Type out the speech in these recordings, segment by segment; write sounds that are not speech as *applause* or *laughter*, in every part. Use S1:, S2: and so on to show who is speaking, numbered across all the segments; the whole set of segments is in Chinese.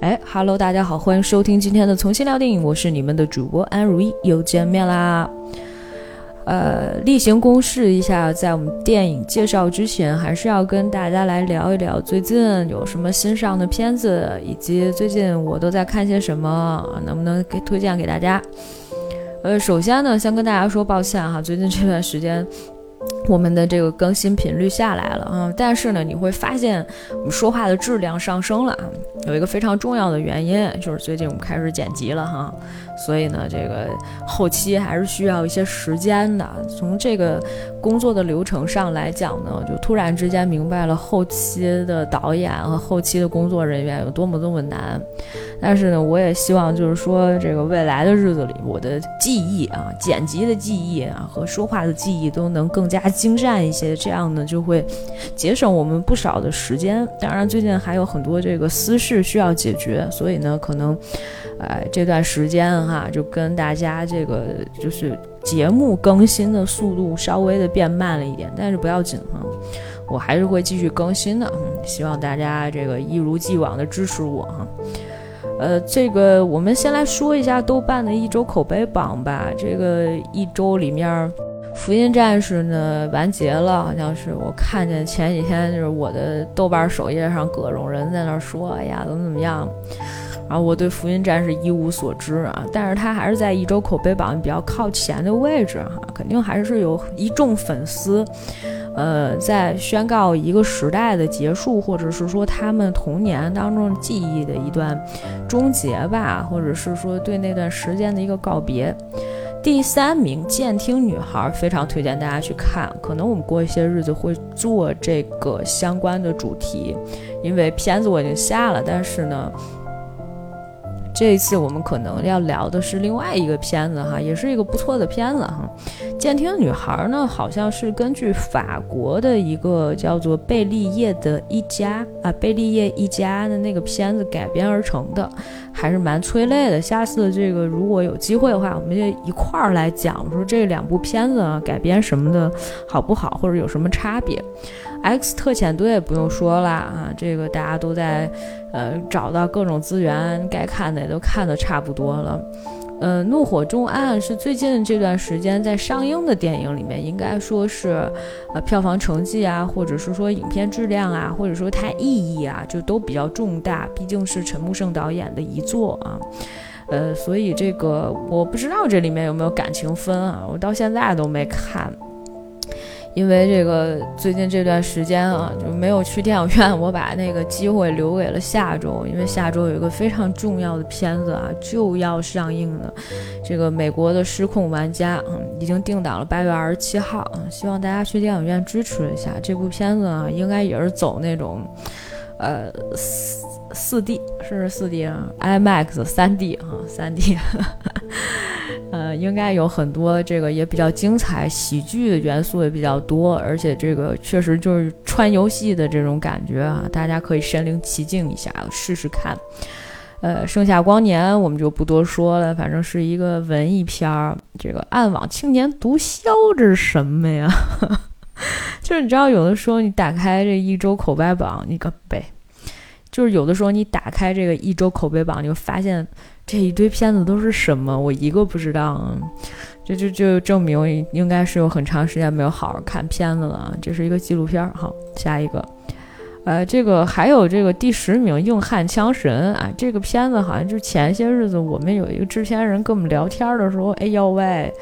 S1: 哎哈喽，大家好，欢迎收听今天的重新聊电影，我是你们的主播安如意，又见面啦。呃，例行公事一下，在我们电影介绍之前，还是要跟大家来聊一聊最近有什么新上的片子，以及最近我都在看些什么，能不能给推荐给大家？呃，首先呢，先跟大家说抱歉哈，最近这段时间。我们的这个更新频率下来了啊，但是呢，你会发现我们说话的质量上升了啊。有一个非常重要的原因，就是最近我们开始剪辑了哈，所以呢，这个后期还是需要一些时间的。从这个工作的流程上来讲呢，就突然之间明白了后期的导演和后期的工作人员有多么多么难。但是呢，我也希望就是说，这个未来的日子里，我的记忆啊，剪辑的记忆啊，和说话的记忆都能更加精湛一些，这样呢就会节省我们不少的时间。当然，最近还有很多这个私事需要解决，所以呢，可能，呃，这段时间哈，就跟大家这个就是节目更新的速度稍微的变慢了一点，但是不要紧哈，我还是会继续更新的。嗯，希望大家这个一如既往的支持我哈。呃，这个我们先来说一下豆瓣的一周口碑榜吧。这个一周里面，《福音战士》呢完结了，好像是我看见前几天就是我的豆瓣首页上各种人在那说，哎呀，怎么怎么样。然后我对《福音战士》一无所知啊，但是他还是在一周口碑榜比较靠前的位置哈，肯定还是有一众粉丝。呃，在宣告一个时代的结束，或者是说他们童年当中记忆的一段终结吧，或者是说对那段时间的一个告别。第三名《监听女孩》，非常推荐大家去看。可能我们过一些日子会做这个相关的主题，因为片子我已经下了，但是呢。这一次我们可能要聊的是另外一个片子哈，也是一个不错的片子哈。监听女孩呢，好像是根据法国的一个叫做贝利叶的一家啊，贝利叶一家的那个片子改编而成的，还是蛮催泪的。下次这个如果有机会的话，我们就一块儿来讲，说这两部片子啊改编什么的好不好，或者有什么差别。X 特遣队不用说了啊，这个大家都在，呃，找到各种资源，该看的也都看的差不多了。呃，怒火重案是最近这段时间在上映的电影里面，应该说是，呃，票房成绩啊，或者是说影片质量啊，或者说它意义啊，就都比较重大，毕竟是陈木胜导演的遗作啊。呃，所以这个我不知道这里面有没有感情分啊，我到现在都没看。因为这个最近这段时间啊，就没有去电影院，我把那个机会留给了下周，因为下周有一个非常重要的片子啊就要上映了，这个美国的失控玩家，嗯，已经定档了八月二十七号啊，希望大家去电影院支持一下这部片子啊，应该也是走那种，呃。四 D 是四 D 啊，IMAX 三 D 啊，三 D，呃，应该有很多这个也比较精彩，喜剧的元素也比较多，而且这个确实就是穿游戏的这种感觉啊，大家可以身临其境一下，试试看。呃，盛夏光年我们就不多说了，反正是一个文艺片儿。这个暗网青年毒枭这是什么呀？*laughs* 就是你知道，有的时候你打开这一周口碑榜，你个背。就是有的时候你打开这个一周口碑榜，你就发现这一堆片子都是什么，我一个不知道。这就就证明应该是有很长时间没有好好看片子了。这是一个纪录片。好，下一个，呃，这个还有这个第十名《硬汉枪神》啊，这个片子好像就前些日子我们有一个制片人跟我们聊天的时候，哎呦喂，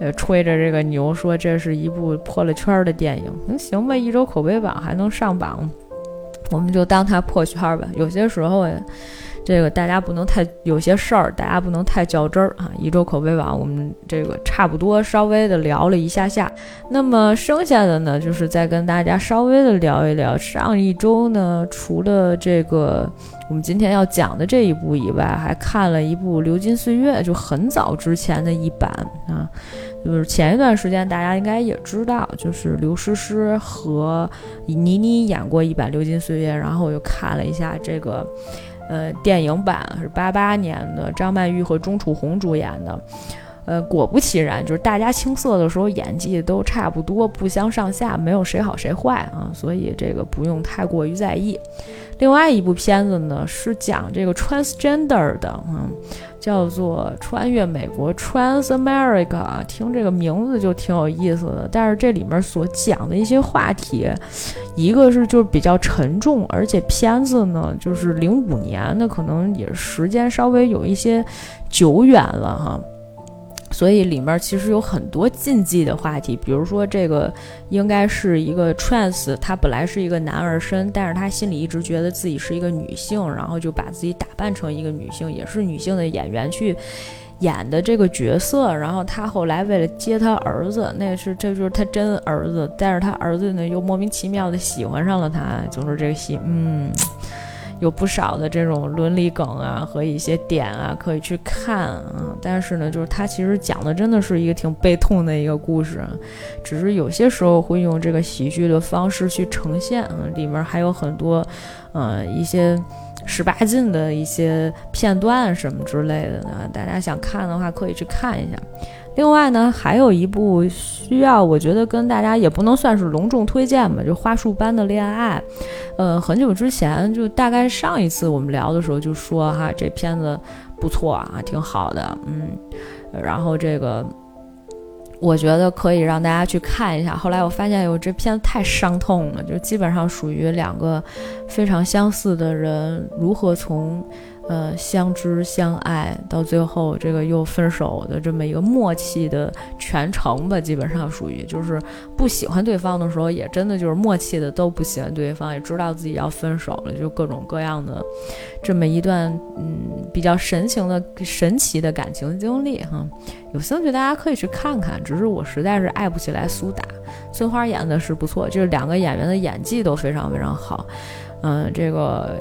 S1: 呃，吹着这个牛说这是一部破了圈的电影。那行吧，一周口碑榜还能上榜。我们就当它破圈吧。有些时候，这个大家不能太有些事儿，大家不能太较真儿啊。一周口碑网，我们这个差不多稍微的聊了一下下。那么剩下的呢，就是再跟大家稍微的聊一聊。上一周呢，除了这个我们今天要讲的这一部以外，还看了一部《流金岁月》，就很早之前的一版啊。就是前一段时间，大家应该也知道，就是刘诗诗和倪妮演过一版《流金岁月》，然后我又看了一下这个，呃，电影版是八八年的，张曼玉和钟楚红主演的。呃，果不其然，就是大家青涩的时候演技都差不多，不相上下，没有谁好谁坏啊，所以这个不用太过于在意。另外一部片子呢是讲这个 transgender 的，嗯，叫做《穿越美国 Trans America》，听这个名字就挺有意思的。但是这里面所讲的一些话题，一个是就是比较沉重，而且片子呢就是零五年那，可能也时间稍微有一些久远了哈。所以里面其实有很多禁忌的话题，比如说这个应该是一个 trans，他本来是一个男儿身，但是他心里一直觉得自己是一个女性，然后就把自己打扮成一个女性，也是女性的演员去演的这个角色。然后他后来为了接他儿子，那是这就是他真儿子，但是他儿子呢又莫名其妙的喜欢上了他，就是这个戏，嗯。有不少的这种伦理梗啊和一些点啊可以去看啊，但是呢，就是它其实讲的真的是一个挺悲痛的一个故事，只是有些时候会用这个喜剧的方式去呈现，嗯，里面还有很多，呃，一些十八禁的一些片段什么之类的呢，大家想看的话可以去看一下。另外呢，还有一部需要，我觉得跟大家也不能算是隆重推荐吧，就《花束般的恋爱》。呃，很久之前，就大概上一次我们聊的时候就说哈，这片子不错啊，挺好的，嗯。然后这个，我觉得可以让大家去看一下。后来我发现，哟，这片子太伤痛了，就基本上属于两个非常相似的人如何从。呃，相知相爱到最后，这个又分手的这么一个默契的全程吧，基本上属于就是不喜欢对方的时候，也真的就是默契的都不喜欢对方，也知道自己要分手了，就各种各样的这么一段嗯比较神情的神奇的感情经历哈。有兴趣大家可以去看看，只是我实在是爱不起来苏打，孙花演的是不错，就是两个演员的演技都非常非常好，嗯，这个。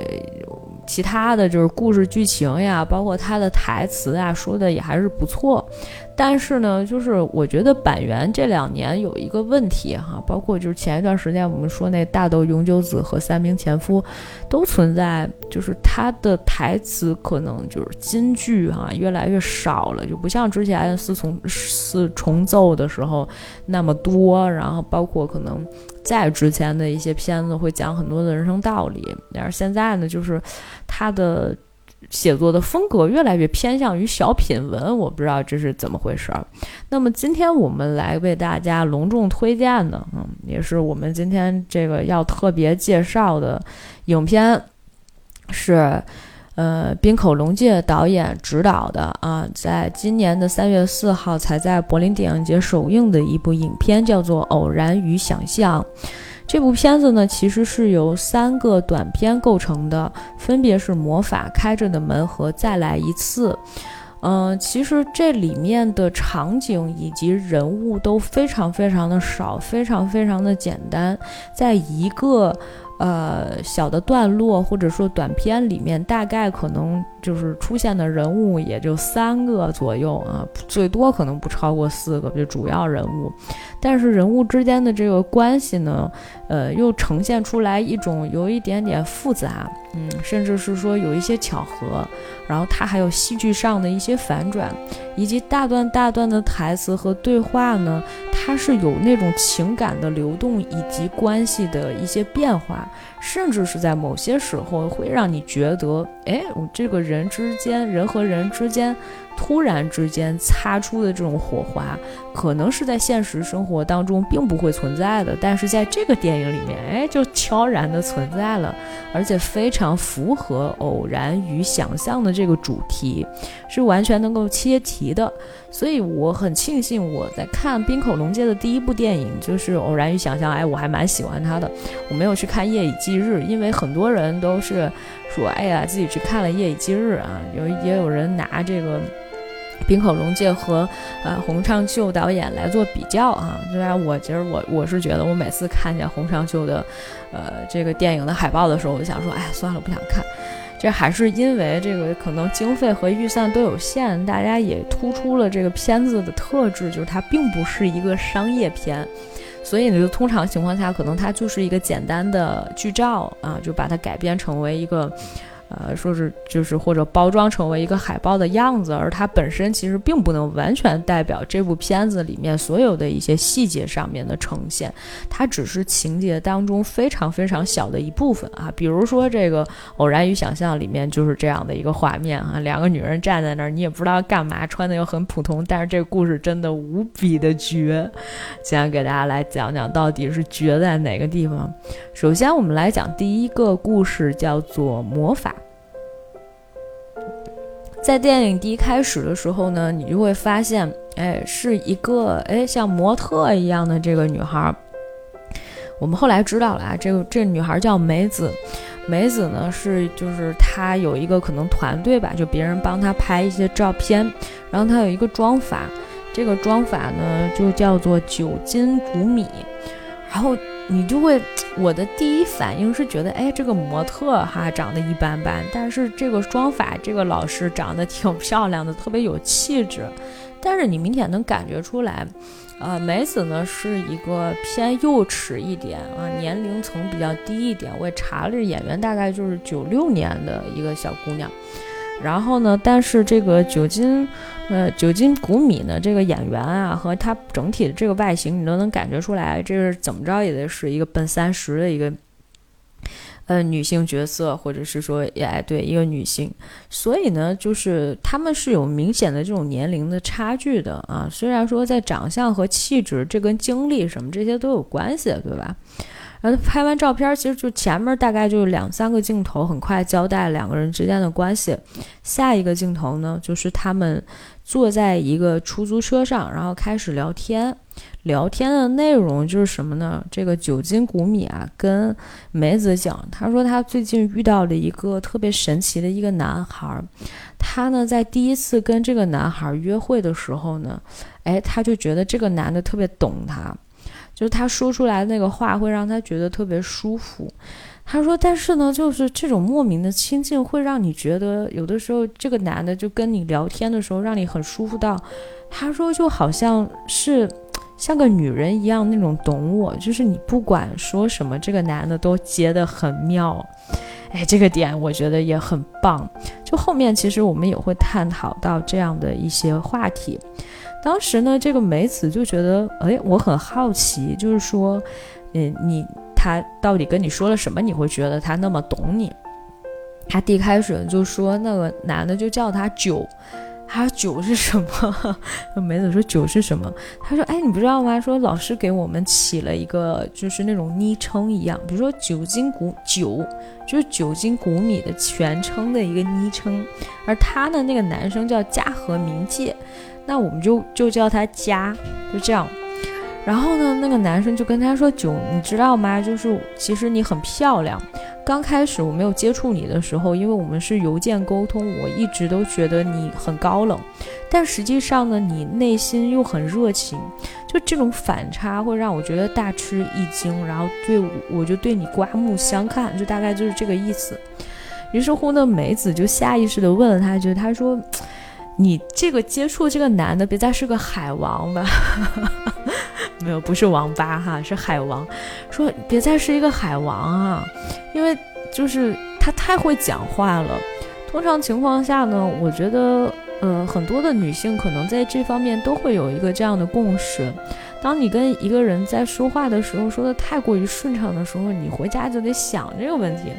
S1: 其他的就是故事剧情呀，包括他的台词啊，说的也还是不错。但是呢，就是我觉得板垣这两年有一个问题哈，包括就是前一段时间我们说那大豆永久子和三名前夫，都存在，就是他的台词可能就是金句哈越来越少了，就不像之前四重四重奏的时候那么多。然后包括可能在之前的一些片子会讲很多的人生道理，但是现在呢，就是他的。写作的风格越来越偏向于小品文，我不知道这是怎么回事儿。那么今天我们来为大家隆重推荐的，嗯，也是我们今天这个要特别介绍的影片，是呃滨口龙介导演执导的啊，在今年的三月四号才在柏林电影节首映的一部影片，叫做《偶然与想象》。这部片子呢，其实是由三个短片构成的，分别是《魔法开着的门》和《再来一次》。嗯，其实这里面的场景以及人物都非常非常的少，非常非常的简单，在一个。呃，小的段落或者说短片里面，大概可能就是出现的人物也就三个左右啊，最多可能不超过四个，就主要人物。但是人物之间的这个关系呢，呃，又呈现出来一种有一点点复杂，嗯，甚至是说有一些巧合。然后它还有戏剧上的一些反转，以及大段大段的台词和对话呢，它是有那种情感的流动以及关系的一些变化，甚至是在某些时候会让你觉得，哎，我这个人之间，人和人之间。突然之间擦出的这种火花，可能是在现实生活当中并不会存在的，但是在这个电影里面，哎，就悄然的存在了，而且非常符合偶然与想象的这个主题，是完全能够切题的。所以我很庆幸我在看滨口龙介的第一部电影就是《偶然与想象》，哎，我还蛮喜欢他的。我没有去看《夜以继日》，因为很多人都是说，哎呀，自己去看了《夜以继日》啊，有也有人拿这个。滨口龙介和呃洪昌秀导演来做比较啊，虽然我其实我我是觉得，我每次看见洪昌秀的，呃这个电影的海报的时候，我就想说，哎，算了，不想看。这还是因为这个可能经费和预算都有限，大家也突出了这个片子的特质，就是它并不是一个商业片，所以呢，就通常情况下，可能它就是一个简单的剧照啊，就把它改编成为一个。呃，说是就是或者包装成为一个海报的样子，而它本身其实并不能完全代表这部片子里面所有的一些细节上面的呈现，它只是情节当中非常非常小的一部分啊。比如说这个《偶然与想象》里面就是这样的一个画面啊，两个女人站在那儿，你也不知道干嘛，穿的又很普通，但是这个故事真的无比的绝。今天给大家来讲讲到底是绝在哪个地方。首先，我们来讲第一个故事，叫做魔法。在电影第一开始的时候呢，你就会发现，哎，是一个哎像模特一样的这个女孩。我们后来知道了啊，这个这女孩叫梅子。梅子呢是就是她有一个可能团队吧，就别人帮她拍一些照片，然后她有一个妆法，这个妆法呢就叫做九金谷米，然后。你就会，我的第一反应是觉得，哎，这个模特哈长得一般般，但是这个妆法这个老师长得挺漂亮的，特别有气质。但是你明显能感觉出来，呃，梅子呢是一个偏幼齿一点啊，年龄层比较低一点。我也查了，这演员大概就是九六年的一个小姑娘。然后呢？但是这个酒精，呃，酒精谷米呢，这个演员啊，和他整体的这个外形，你都能感觉出来，这是怎么着也得是一个奔三十的一个，呃，女性角色，或者是说，哎，对，一个女性。所以呢，就是他们是有明显的这种年龄的差距的啊。虽然说在长相和气质，这跟经历什么这些都有关系，对吧？然后拍完照片，其实就前面大概就两三个镜头，很快交代两个人之间的关系。下一个镜头呢，就是他们坐在一个出租车上，然后开始聊天。聊天的内容就是什么呢？这个九斤谷米啊，跟梅子讲，他说他最近遇到了一个特别神奇的一个男孩。他呢，在第一次跟这个男孩约会的时候呢，哎，他就觉得这个男的特别懂他。就是他说出来的那个话会让他觉得特别舒服。他说：“但是呢，就是这种莫名的亲近会让你觉得，有的时候这个男的就跟你聊天的时候让你很舒服到，他说就好像是像个女人一样那种懂我，就是你不管说什么，这个男的都接得很妙。哎，这个点我觉得也很棒。就后面其实我们也会探讨到这样的一些话题。”当时呢，这个梅子就觉得，哎，我很好奇，就是说，嗯，你他到底跟你说了什么？你会觉得他那么懂你？他第一开始就说那个男的就叫他九，他说九是什么？*laughs* 梅子说九是什么？他说，哎，你不知道吗？说老师给我们起了一个就是那种昵称一样，比如说酒精谷九，就是酒精谷米的全称的一个昵称，而他呢，那个男生叫嘉禾冥界。那我们就就叫他家，就这样。然后呢，那个男生就跟他说：“九，你知道吗？就是其实你很漂亮。刚开始我没有接触你的时候，因为我们是邮件沟通，我一直都觉得你很高冷。但实际上呢，你内心又很热情。就这种反差会让我觉得大吃一惊，然后对我就对你刮目相看，就大概就是这个意思。于是乎呢，梅子就下意识地问了他一句：他说。”你这个接触这个男的，别再是个海王吧？*laughs* 没有，不是王八哈，是海王。说别再是一个海王啊，因为就是他太会讲话了。通常情况下呢，我觉得呃很多的女性可能在这方面都会有一个这样的共识。当你跟一个人在说话的时候说的太过于顺畅的时候，你回家就得想这个问题。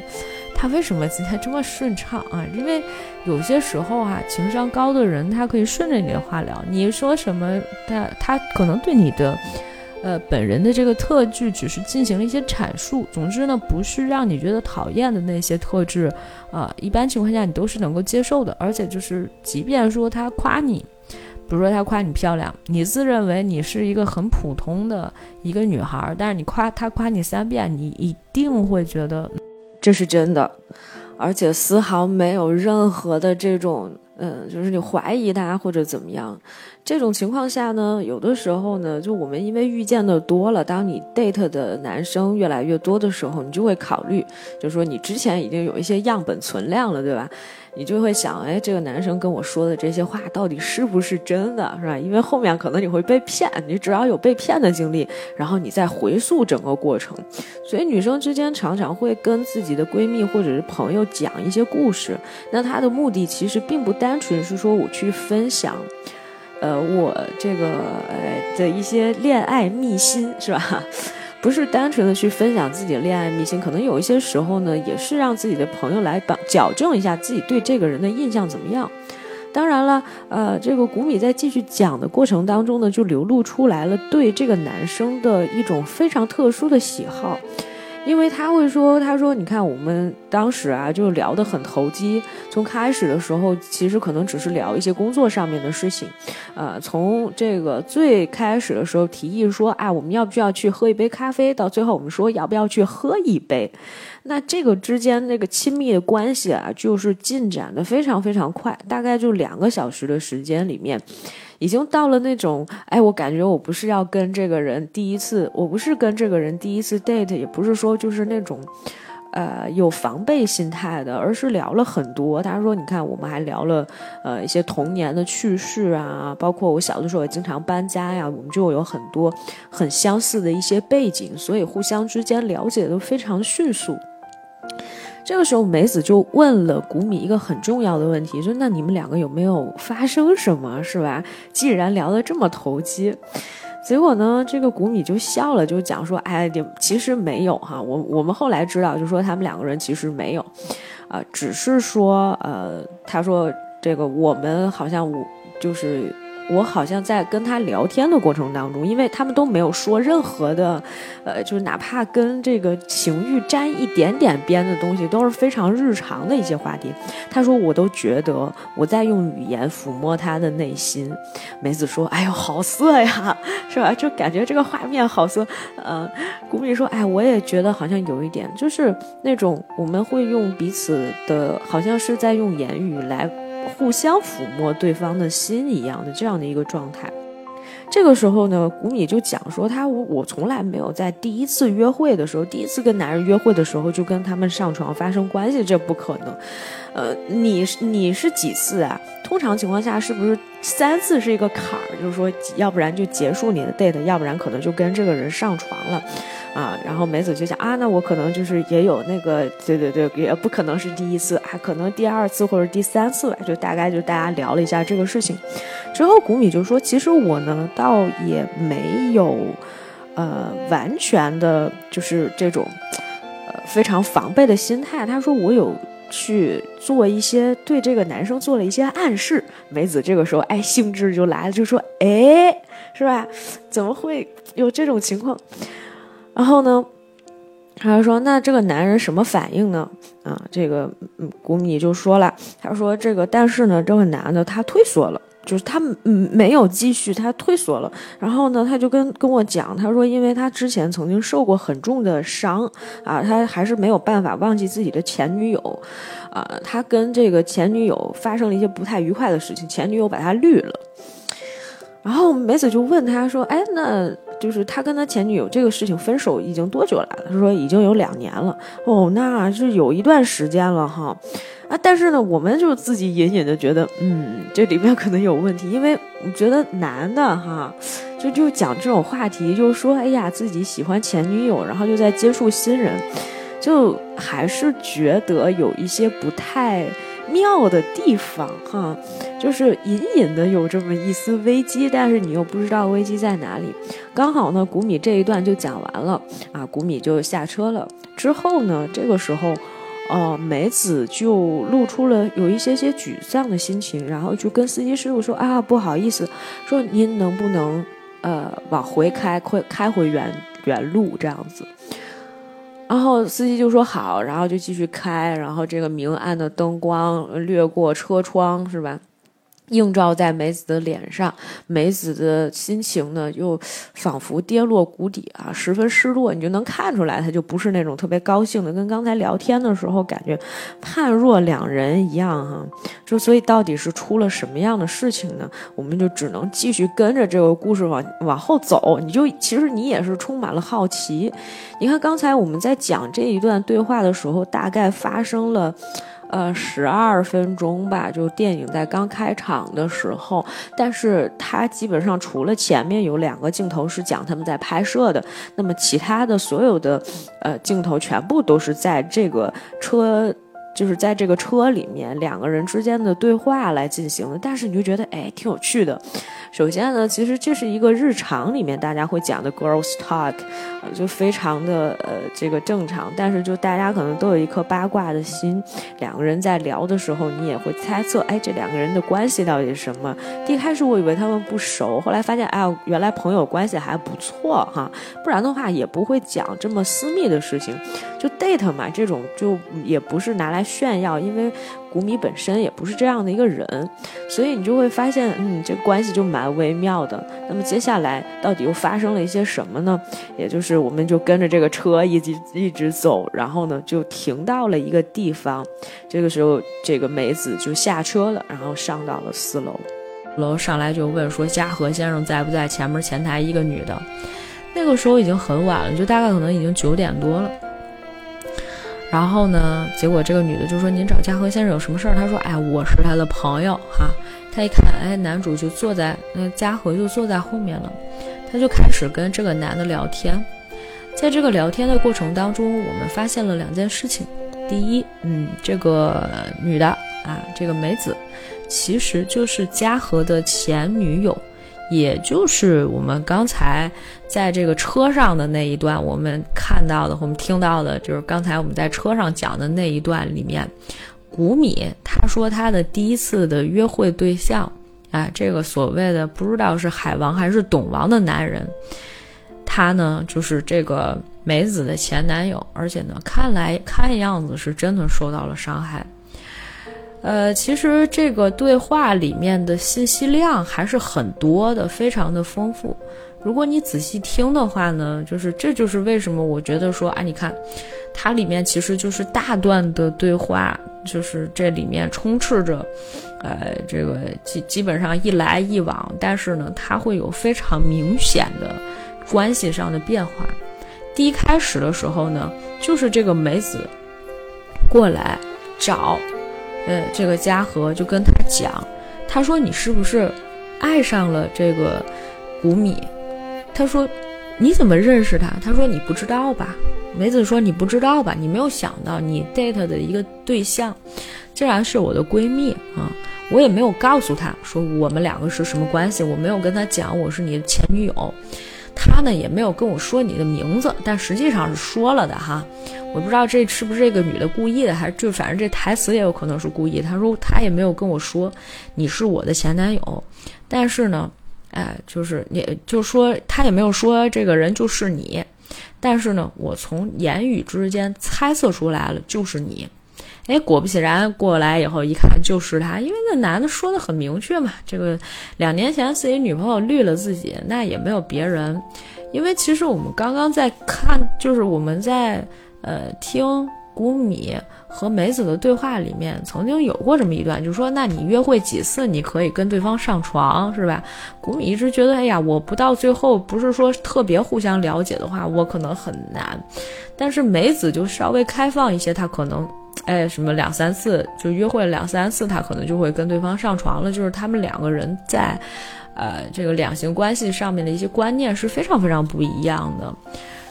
S1: 他为什么今天这么顺畅啊？因为有些时候啊，情商高的人他可以顺着你的话聊，你说什么，他他可能对你的，呃，本人的这个特质只是进行了一些阐述。总之呢，不是让你觉得讨厌的那些特质，啊，一般情况下你都是能够接受的。而且就是，即便说他夸你，比如说他夸你漂亮，你自认为你是一个很普通的一个女孩，但是你夸他夸你三遍，你一定会觉得。这是真的，而且丝毫没有任何的这种
S2: 嗯，就是你怀疑他或者怎么样。这种情况下呢，有的时候呢，就我们因为遇见的多了，当你 date 的男生越来越多的时候，你就会考虑，就是说你之前已经有一些样本存量了，对吧？你就会想，哎，这个男生跟我说的这些话到底是不是真的，是吧？因为后面可能你会被骗，你只要有被骗的经历，然后你再回溯整个过程。所以女生之间常常会跟自己的闺蜜或者是朋友讲一些故事，那她的目的其实并不单纯是说我去分享。呃，我这个呃的一些恋爱秘辛是吧？*laughs* 不是单纯的去分享自己的恋爱秘辛，可能有一些时候呢，也是让自己的朋友来帮矫正一下自己对这个人的印象怎么样。当然了，呃，这个古米在继续讲的过程当中呢，就流露出来了对这个男生的一种非常特殊的喜好。因为他会说，他说，你看我们当时啊，就聊得很投机。从开始的时候，其实可能只是聊一些工作上面的事情，呃，从这个最开始的时候提议说，啊，我们要不要去喝一杯咖啡？到最后我们说要不要去喝一杯？那这个之间那个亲密的关系啊，就是进展的非常非常快，大概就两个小时的时间里面。已经到了那种，哎，我感觉我不是要跟这个人第一次，我不是跟这个人第一次 date，也不是说就是那种，呃，有防备心态的，而是聊了很多。他说，你看，我们还聊了，呃，一些童年的趣事啊，包括我小的时候也经常搬家呀，我们就有很多很相似的一些背景，所以互相之间了解都非常迅速。这个时候，梅子就问了古米一个很重要的问题，说：“那你们两个有没有发生什么，是吧？既然聊得这么投机，结果呢，这个古米就笑了，就讲说：‘哎，其实没有哈，我我们后来知道，就说他们两个人其实没有，啊，只是说，呃，他说这个我们好像我就是。’”我好像在跟他聊天的过程当中，因为他们都没有说任何的，呃，就是哪怕跟这个情欲沾一点点边的东西，都是非常日常的一些话题。他说，我都觉得我在用语言抚摸他的内心。梅子说：“哎呦，好色呀，是吧？就感觉这个画面好色。”呃，古米说：“哎，我也觉得好像有一点，就是那种我们会用彼此的，好像是在用言语来。”互相抚摸对方的心一样的这样的一个状态，这个时候呢，古米就讲说他我我从来没有在第一次约会的时候，第一次跟男人约会的时候就跟他们上床发生关系，这不可能。呃，你你是几次啊？通常情况下是不是三次是一个坎儿？就是说，要不然就结束你的 date，要不然可能就跟这个人上床了。啊，然后梅子就想啊，那我可能就是也有那个，对对对，也不可能是第一次啊，可能第二次或者第三次吧，就大概就大家聊了一下这个事情，之后古米就说，其实我呢倒也没有，呃，完全的就是这种，呃，非常防备的心态。他说我有去做一些对这个男生做了一些暗示。梅子这个时候哎兴致就来了，就说哎，是吧？怎么会有这种情况？然后呢，他就说：“那这个男人什么反应呢？”啊，这个嗯，古米就说了：“他说这个，但是呢，这个男的他退缩了，就是他没有继续，他退缩了。然后呢，他就跟跟我讲，他说，因为他之前曾经受过很重的伤啊，他还是没有办法忘记自己的前女友啊，他跟这个前女友发生了一些不太愉快的事情，前女友把他绿了。然后梅子就问他说：‘哎，那？’”就是他跟他前女友这个事情分手已经多久了？他说已经有两年了。哦，那是有一段时间了哈。啊，但是呢，我们就自己隐隐的觉得，嗯，这里面可能有问题，因为我觉得男的哈，就就讲这种话题，就说哎呀自己喜欢前女友，然后就在接触新人，就还是觉得有一些不太。妙的地方哈，就是隐隐的有这么一丝危机，但是你又不知道危机在哪里。刚好呢，古米这一段就讲完了啊，古米就下车了。之后呢，这个时候，呃，梅子就露出了有一些些沮丧的心情，然后就跟司机师傅说啊，不好意思，说您能不能呃往回开，快开回原原路这样子。然后司机就说好，然后就继续开，然后这个明暗的灯光掠过车窗，是吧？映照在梅子的脸上，梅子的心情呢，又仿佛跌落谷底啊，十分失落。你就能看出来，他就不是那种特别高兴的，跟刚才聊天的时候感觉判若两人一样哈。就所以到底是出了什么样的事情呢？我们就只能继续跟着这个故事往往后走。你就其实你也是充满了好奇。你看刚才我们在讲这一段对话的时候，大概发生了。呃，十二分钟吧，就电影在刚开场的时候，但是它基本上除了前面有两个镜头是讲他们在拍摄的，那么其他的所有的呃镜头全部都是在这个车。就是在这个车里面两个人之间的对话来进行的，但是你就觉得哎挺有趣的。首先呢，其实这是一个日常里面大家会讲的 girls talk，呃，就非常的呃这个正常。但是就大家可能都有一颗八卦的心，两个人在聊的时候，你也会猜测，哎，这两个人的关系到底是什么？一开始我以为他们不熟，后来发现，哎，原来朋友关系还不错哈，不然的话也不会讲这么私密的事情。就 date 嘛，这种就也不是拿来。炫耀，因为古米本身也不是这样的一个人，所以你就会发现，嗯，这关系就蛮微妙的。那么接下来到底又发生了一些什么呢？也就是我们就跟着这个车一直一直走，然后呢就停到了一个地方。这个时候，这个梅子就下车了，然后上到了四楼。
S1: 楼上来就问说：“嘉禾先生在不在？前面前台一个女的。”那个时候已经很晚了，就大概可能已经九点多了。然后呢？结果这个女的就说：“您找嘉禾先生有什么事儿？”他说：“哎，我是他的朋友哈。”他一看，哎，男主就坐在那，嘉禾就坐在后面了。他就开始跟这个男的聊天。在这个聊天的过程当中，我们发现了两件事情。第一，嗯，这个女的啊，这个梅子，其实就是嘉禾的前女友。也就是我们刚才在这个车上的那一段，我们看到的，我们听到的，就是刚才我们在车上讲的那一段里面，古米他说他的第一次的约会对象，啊，这个所谓的不知道是海王还是董王的男人，他呢就是这个梅子的前男友，而且呢，看来看样子是真的受到了伤害。呃，其实这个对话里面的信息量还是很多的，非常的丰富。如果你仔细听的话呢，就是这就是为什么我觉得说啊，你看，它里面其实就是大段的对话，就是这里面充斥着，呃，这个基基本上一来一往，但是呢，它会有非常明显的关系上的变化。第一开始的时候呢，就是这个梅子过来找。呃，这个嘉禾就跟他讲，他说你是不是爱上了这个谷米？他说你怎么认识他？他说你不知道吧？梅子说你不知道吧？你没有想到你 date 的一个对象，竟然是我的闺蜜啊！我也没有告诉他说我们两个是什么关系，我没有跟他讲我是你的前女友。他呢也没有跟我说你的名字，但实际上是说了的哈。我不知道这是不是这个女的故意的，还是就反正这台词也有可能是故意。他说他也没有跟我说你是我的前男友，但是呢，哎，就是也就说他也没有说这个人就是你，但是呢，我从言语之间猜测出来了就是你。哎，果不其然，过来以后一看就是他，因为那男的说的很明确嘛。这个两年前自己女朋友绿了自己，那也没有别人。因为其实我们刚刚在看，就是我们在呃听谷米和梅子的对话里面，曾经有过这么一段，就是说，那你约会几次你可以跟对方上床，是吧？谷米一直觉得，哎呀，我不到最后不是说特别互相了解的话，我可能很难。但是梅子就稍微开放一些，他可能。哎，什么两三次就约会了两三次，他可能就会跟对方上床了。就是他们两个人在，呃，这个两性关系上面的一些观念是非常非常不一样的。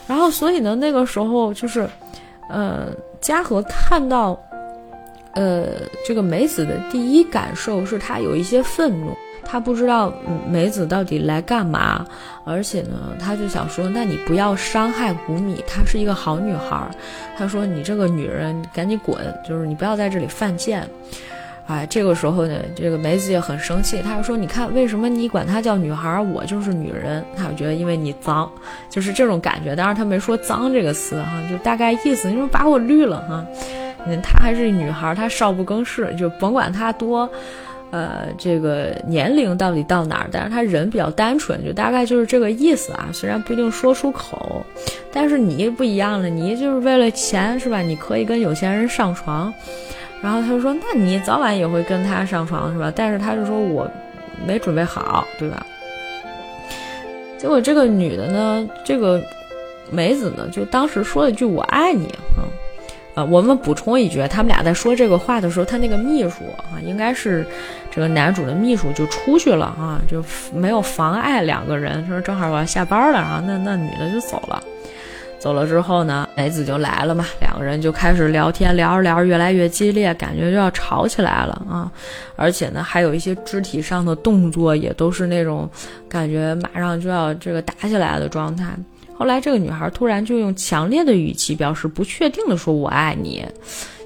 S1: 然后，所以呢，那个时候就是，嗯，嘉禾看到，呃，这个梅子的第一感受是他有一些愤怒。他不知道梅子到底来干嘛，而且呢，他就想说，那你不要伤害谷米，她是一个好女孩。他说，你这个女人赶紧滚，就是你不要在这里犯贱。哎，这个时候呢，这个梅子也很生气，他说，你看为什么你管她叫女孩，我就是女人？他就觉得因为你脏，就是这种感觉。当然他没说脏这个词哈，就大概意思，你说把我绿了哈。嗯，她还是女孩，她少不更事，就甭管她多。呃，这个年龄到底到哪儿？但是他人比较单纯，就大概就是这个意思啊。虽然不一定说出口，但是你不一样了，你就是为了钱是吧？你可以跟有钱人上床，然后他就说，那你早晚也会跟他上床是吧？但是他就说我没准备好，对吧？结果这个女的呢，这个梅子呢，就当时说了一句“我爱你”啊。啊，我们补充一句，他们俩在说这个话的时候，他那个秘书啊，应该是这个男主的秘书就出去了啊，就没有妨碍两个人。他说正好我要下班了，然后那那女的就走了。走了之后呢，梅子就来了嘛，两个人就开始聊天，聊着聊着越来越激烈，感觉就要吵起来了啊！而且呢，还有一些肢体上的动作，也都是那种感觉马上就要这个打起来的状态。后来，这个女孩突然就用强烈的语气表示不确定的说：“我爱你。”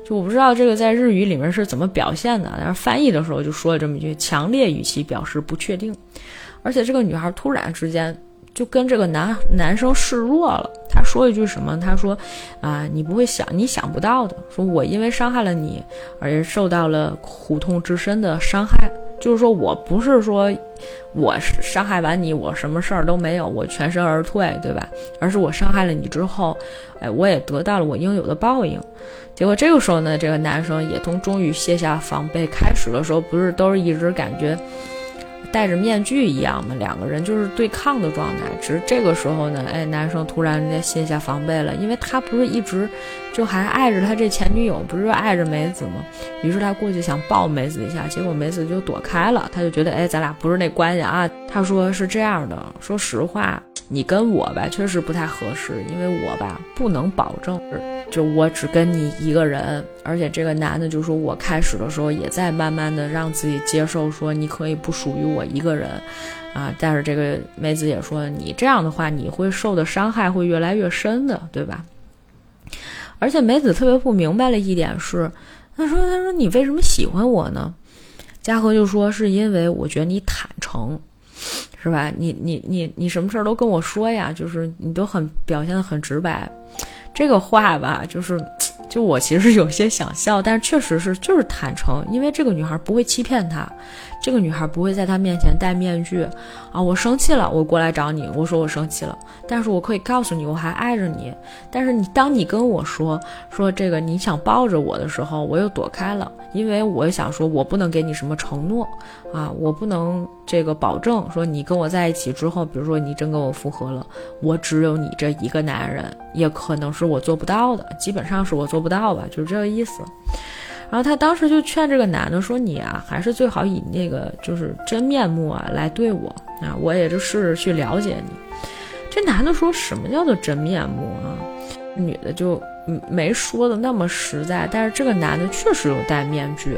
S1: 就我不知道这个在日语里面是怎么表现的，但是翻译的时候就说了这么一句：“强烈语气表示不确定。”而且这个女孩突然之间就跟这个男男生示弱了。他说一句什么？他说：“啊，你不会想，你想不到的。说我因为伤害了你而受到了苦痛至深的伤害。”就是说我不是说，我伤害完你，我什么事儿都没有，我全身而退，对吧？而是我伤害了你之后，哎，我也得到了我应有的报应。结果这个时候呢，这个男生也从终于卸下防备，开始的时候不是都是一直感觉。戴着面具一样嘛，两个人就是对抗的状态。只是这个时候呢，哎，男生突然间卸下防备了，因为他不是一直就还爱着他这前女友，不是爱着梅子吗？于是他过去想抱梅子一下，结果梅子就躲开了。他就觉得，哎，咱俩不是那关系啊。他说是这样的，说实话，你跟我吧，确实不太合适，因为我吧不能保证。就我只跟你一个人，而且这个男的就说，我开始的时候也在慢慢的让自己接受，说你可以不属于我一个人，啊，但是这个梅子也说，你这样的话你会受的伤害会越来越深的，对吧？而且梅子特别不明白的一点是，他说他说你为什么喜欢我呢？嘉禾就说是因为我觉得你坦诚，是吧？你你你你什么事儿都跟我说呀，就是你都很表现的很直白。这个话吧，就是，就我其实有些想笑，但是确实是就是坦诚，因为这个女孩不会欺骗他。这个女孩不会在他面前戴面具，啊，我生气了，我过来找你，我说我生气了，但是我可以告诉你，我还爱着你。但是你当你跟我说说这个你想抱着我的时候，我又躲开了，因为我想说我不能给你什么承诺，啊，我不能这个保证说你跟我在一起之后，比如说你真跟我复合了，我只有你这一个男人，也可能是我做不到的，基本上是我做不到吧，就是这个意思。然后他当时就劝这个男的说：“你啊，还是最好以那个就是真面目啊来对我啊，我也就试着去了解你。”这男的说什么叫做真面目啊？女的就没说的那么实在，但是这个男的确实有戴面具，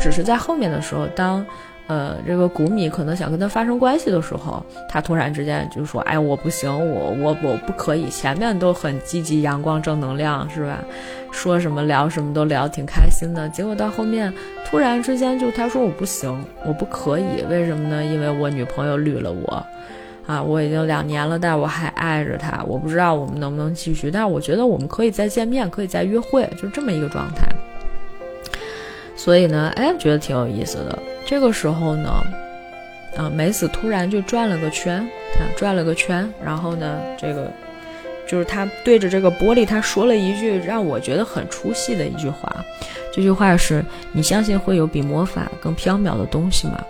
S1: 只是在后面的时候当。呃，这个谷米可能想跟他发生关系的时候，他突然之间就说：“哎，我不行，我我我不可以。”前面都很积极、阳光、正能量，是吧？说什么聊什么都聊挺开心的。结果到后面，突然之间就他说：“我不行，我不可以。”为什么呢？因为我女朋友绿了我，啊，我已经两年了，但我还爱着她。我不知道我们能不能继续，但是我觉得我们可以再见面，可以再约会，就这么一个状态。所以呢，哎，觉得挺有意思的。这个时候呢，啊，梅子突然就转了个圈，啊，转了个圈，然后呢，这个就是他对着这个玻璃，他说了一句让我觉得很出戏的一句话。这句话是：“你相信会有比魔法更缥缈的东西吗？”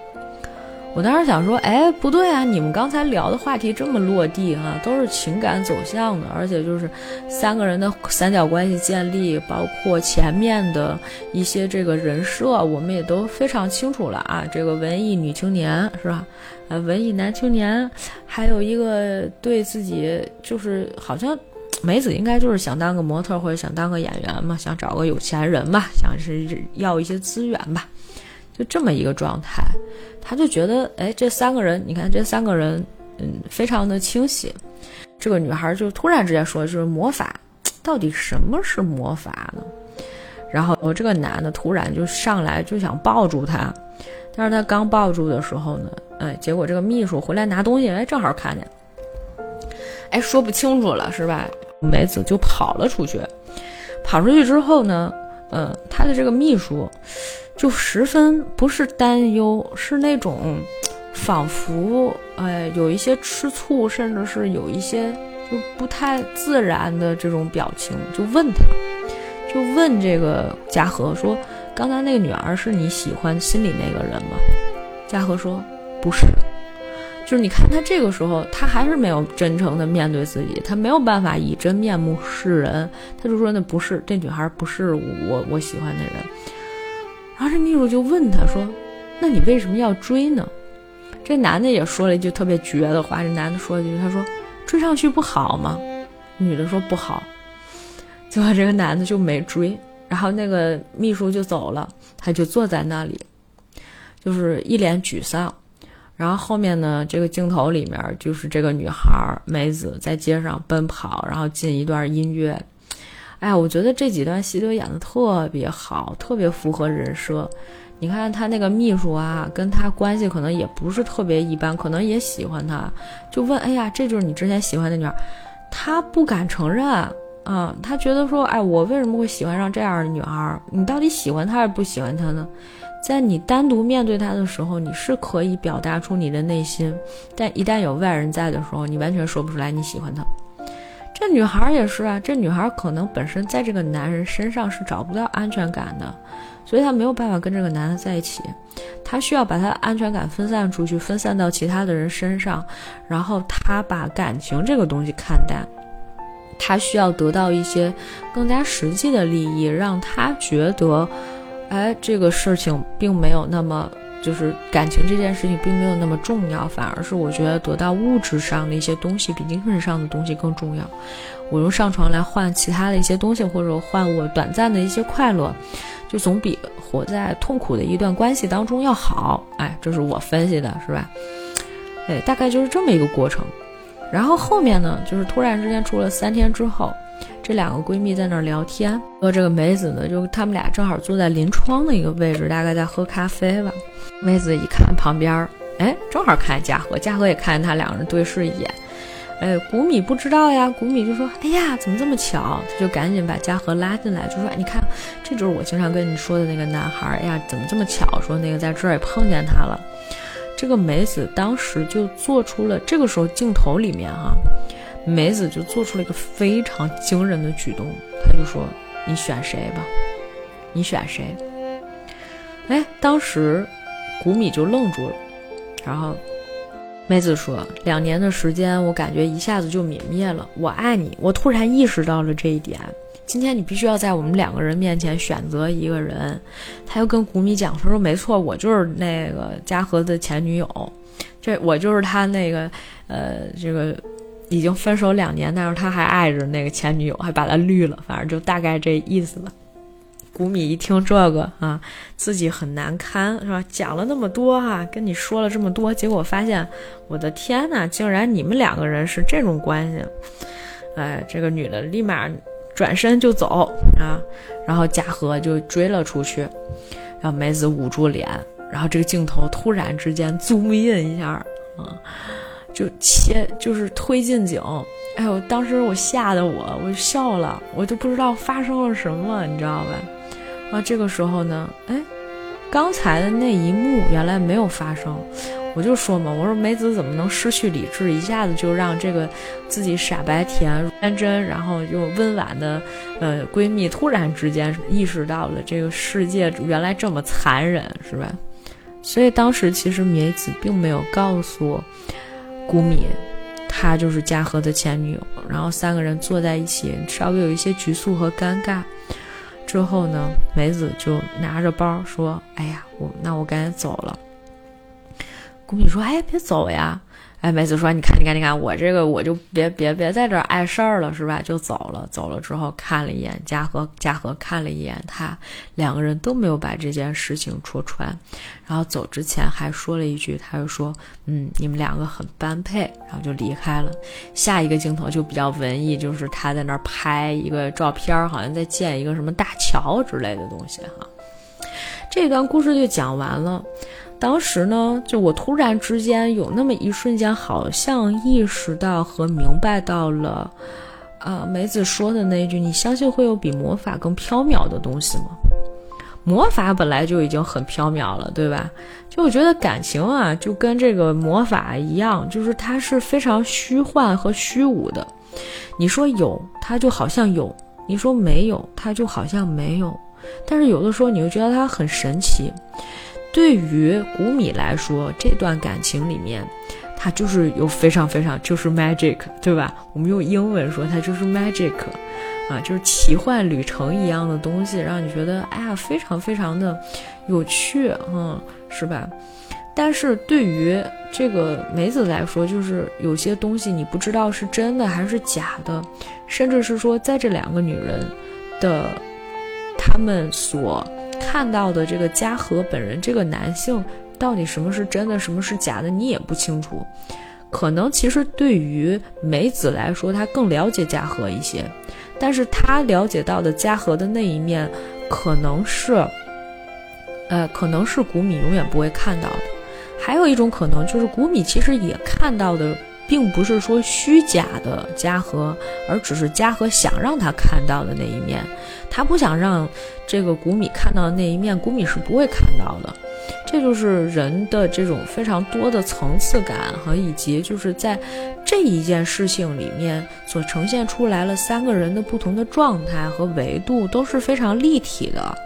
S1: 我当时想说，哎，不对啊！你们刚才聊的话题这么落地哈，都是情感走向的，而且就是三个人的三角关系建立，包括前面的一些这个人设，我们也都非常清楚了啊。这个文艺女青年是吧？呃，文艺男青年，还有一个对自己就是好像梅子应该就是想当个模特或者想当个演员嘛，想找个有钱人嘛，想是要一些资源吧。就这么一个状态，他就觉得，哎，这三个人，你看这三个人，嗯，非常的清晰。这个女孩就突然之间说，就是魔法，到底什么是魔法呢？然后我这个男的突然就上来就想抱住她，但是他刚抱住的时候呢，哎，结果这个秘书回来拿东西，哎，正好看见，哎，说不清楚了是吧？梅子就跑了出去，跑出去之后呢？嗯，他的这个秘书就十分不是担忧，是那种仿佛哎有一些吃醋，甚至是有一些就不太自然的这种表情，就问他，就问这个嘉禾说：“刚才那个女儿是你喜欢心里那个人吗？”嘉禾说：“不是。”就是你看他这个时候，他还是没有真诚的面对自己，他没有办法以真面目示人，他就说那不是这女孩，不是我我喜欢的人。然后这秘书就问他说：“那你为什么要追呢？”这男的也说了一句特别绝的话，这男的说了一句：“他说追上去不好吗？”女的说：“不好。”结果这个男的就没追，然后那个秘书就走了，他就坐在那里，就是一脸沮丧。然后后面呢，这个镜头里面就是这个女孩梅子在街上奔跑，然后进一段音乐。哎呀，我觉得这几段戏都演的特别好，特别符合人设。你看他那个秘书啊，跟他关系可能也不是特别一般，可能也喜欢他，就问：“哎呀，这就是你之前喜欢的女孩？”他不敢承认啊，他觉得说：“哎，我为什么会喜欢上这样的女孩？你到底喜欢她还是不喜欢她呢？”在你单独面对他的时候，你是可以表达出你的内心，但一旦有外人在的时候，你完全说不出来你喜欢他。这女孩也是啊，这女孩可能本身在这个男人身上是找不到安全感的，所以她没有办法跟这个男的在一起，她需要把她的安全感分散出去，分散到其他的人身上，然后她把感情这个东西看淡，她需要得到一些更加实际的利益，让她觉得。哎，这个事情并没有那么，就是感情这件事情并没有那么重要，反而是我觉得得到物质上的一些东西比精神上的东西更重要。我用上床来换其他的一些东西，或者换我短暂的一些快乐，就总比活在痛苦的一段关系当中要好。哎，这是我分析的，是吧？哎，大概就是这么一个过程。然后后面呢，就是突然之间出了三天之后。这两个闺蜜在那儿聊天，说这个梅子呢，就他们俩正好坐在临窗的一个位置，大概在喝咖啡吧。梅子一看旁边，哎，正好看见嘉禾，嘉禾也看见他，两个人对视一眼。哎，谷米不知道呀，谷米就说：“哎呀，怎么这么巧？”他就赶紧把嘉禾拉进来，就说：“你看，这就是我经常跟你说的那个男孩。哎呀，怎么这么巧？说那个在这儿也碰见他了。”这个梅子当时就做出了，这个时候镜头里面哈。梅子就做出了一个非常惊人的举动，他就说：“你选谁吧，你选谁？”哎，当时谷米就愣住了，然后梅子说：“两年的时间，我感觉一下子就泯灭了。我爱你，我突然意识到了这一点。今天你必须要在我们两个人面前选择一个人。”他又跟谷米讲说：“说没错，我就是那个嘉禾的前女友，这我就是他那个呃这个。”已经分手两年，但是他还爱着那个前女友，还把他绿了，反正就大概这意思吧。谷米一听这个啊，自己很难堪，是吧？讲了那么多哈，跟你说了这么多，结果发现，我的天呐，竟然你们两个人是这种关系！哎，这个女的立马转身就走啊，然后嘉禾就追了出去，让梅子捂住脸，然后这个镜头突然之间 zoom in 一下啊。就切，就是推进景，哎呦，当时我吓得我，我就笑了，我就不知道发生了什么，你知道吧？啊这个时候呢，哎，刚才的那一幕原来没有发生，我就说嘛，我说梅子怎么能失去理智，一下子就让这个自己傻白甜、天真，然后又温婉的呃闺蜜突然之间意识到了这个世界原来这么残忍，是吧？所以当时其实梅子并没有告诉。谷米，她就是嘉禾的前女友，然后三个人坐在一起，稍微有一些局促和尴尬。之后呢，梅子就拿着包说：“哎呀，我那我赶紧走了。”谷米说：“哎，别走呀。”哎，梅子说：“你看，你看，你看，我这个我就别别别在这碍事儿了，是吧？就走了。走了之后看了一眼嘉禾，嘉禾看了一眼他，两个人都没有把这件事情戳穿。然后走之前还说了一句，他就说：‘嗯，你们两个很般配。’然后就离开了。下一个镜头就比较文艺，就是他在那儿拍一个照片，好像在建一个什么大桥之类的东西哈。这段故事就讲完了。”当时呢，就我突然之间有那么一瞬间，好像意识到和明白到了，啊，梅子说的那句“你相信会有比魔法更飘渺的东西吗？”魔法本来就已经很缥缈了，对吧？就我觉得感情啊，就跟这个魔法一样，就是它是非常虚幻和虚无的。你说有，它就好像有；你说没有，它就好像没有。但是有的时候，你又觉得它很神奇。对于古米来说，这段感情里面，它就是有非常非常就是 magic，对吧？我们用英文说，它就是 magic。啊，就是奇幻旅程一样的东西，让你觉得哎呀，非常非常的有趣，嗯，是吧？但是对于这个梅子来说，就是有些东西你不知道是真的还是假的，甚至是说，在这两个女人的他们所看到的这个嘉禾本人这个男性，到底什么是真的，什么是假的，你也不清楚。可能其实对于梅子来说，她更了解嘉禾一些。但是她了解到的嘉禾的那一面，可能是，呃，可能是古米永远不会看到的。还有一种可能，就是古米其实也看到的，并不是说虚假的嘉禾，而只是嘉禾想让他看到的那一面。他不想让这个古米看到的那一面，古米是不会看到的。这就是人的这种非常多的层次感和以及就是在这一件事情里面所呈现出来了三个人的不同的状态和维度都是非常立体的，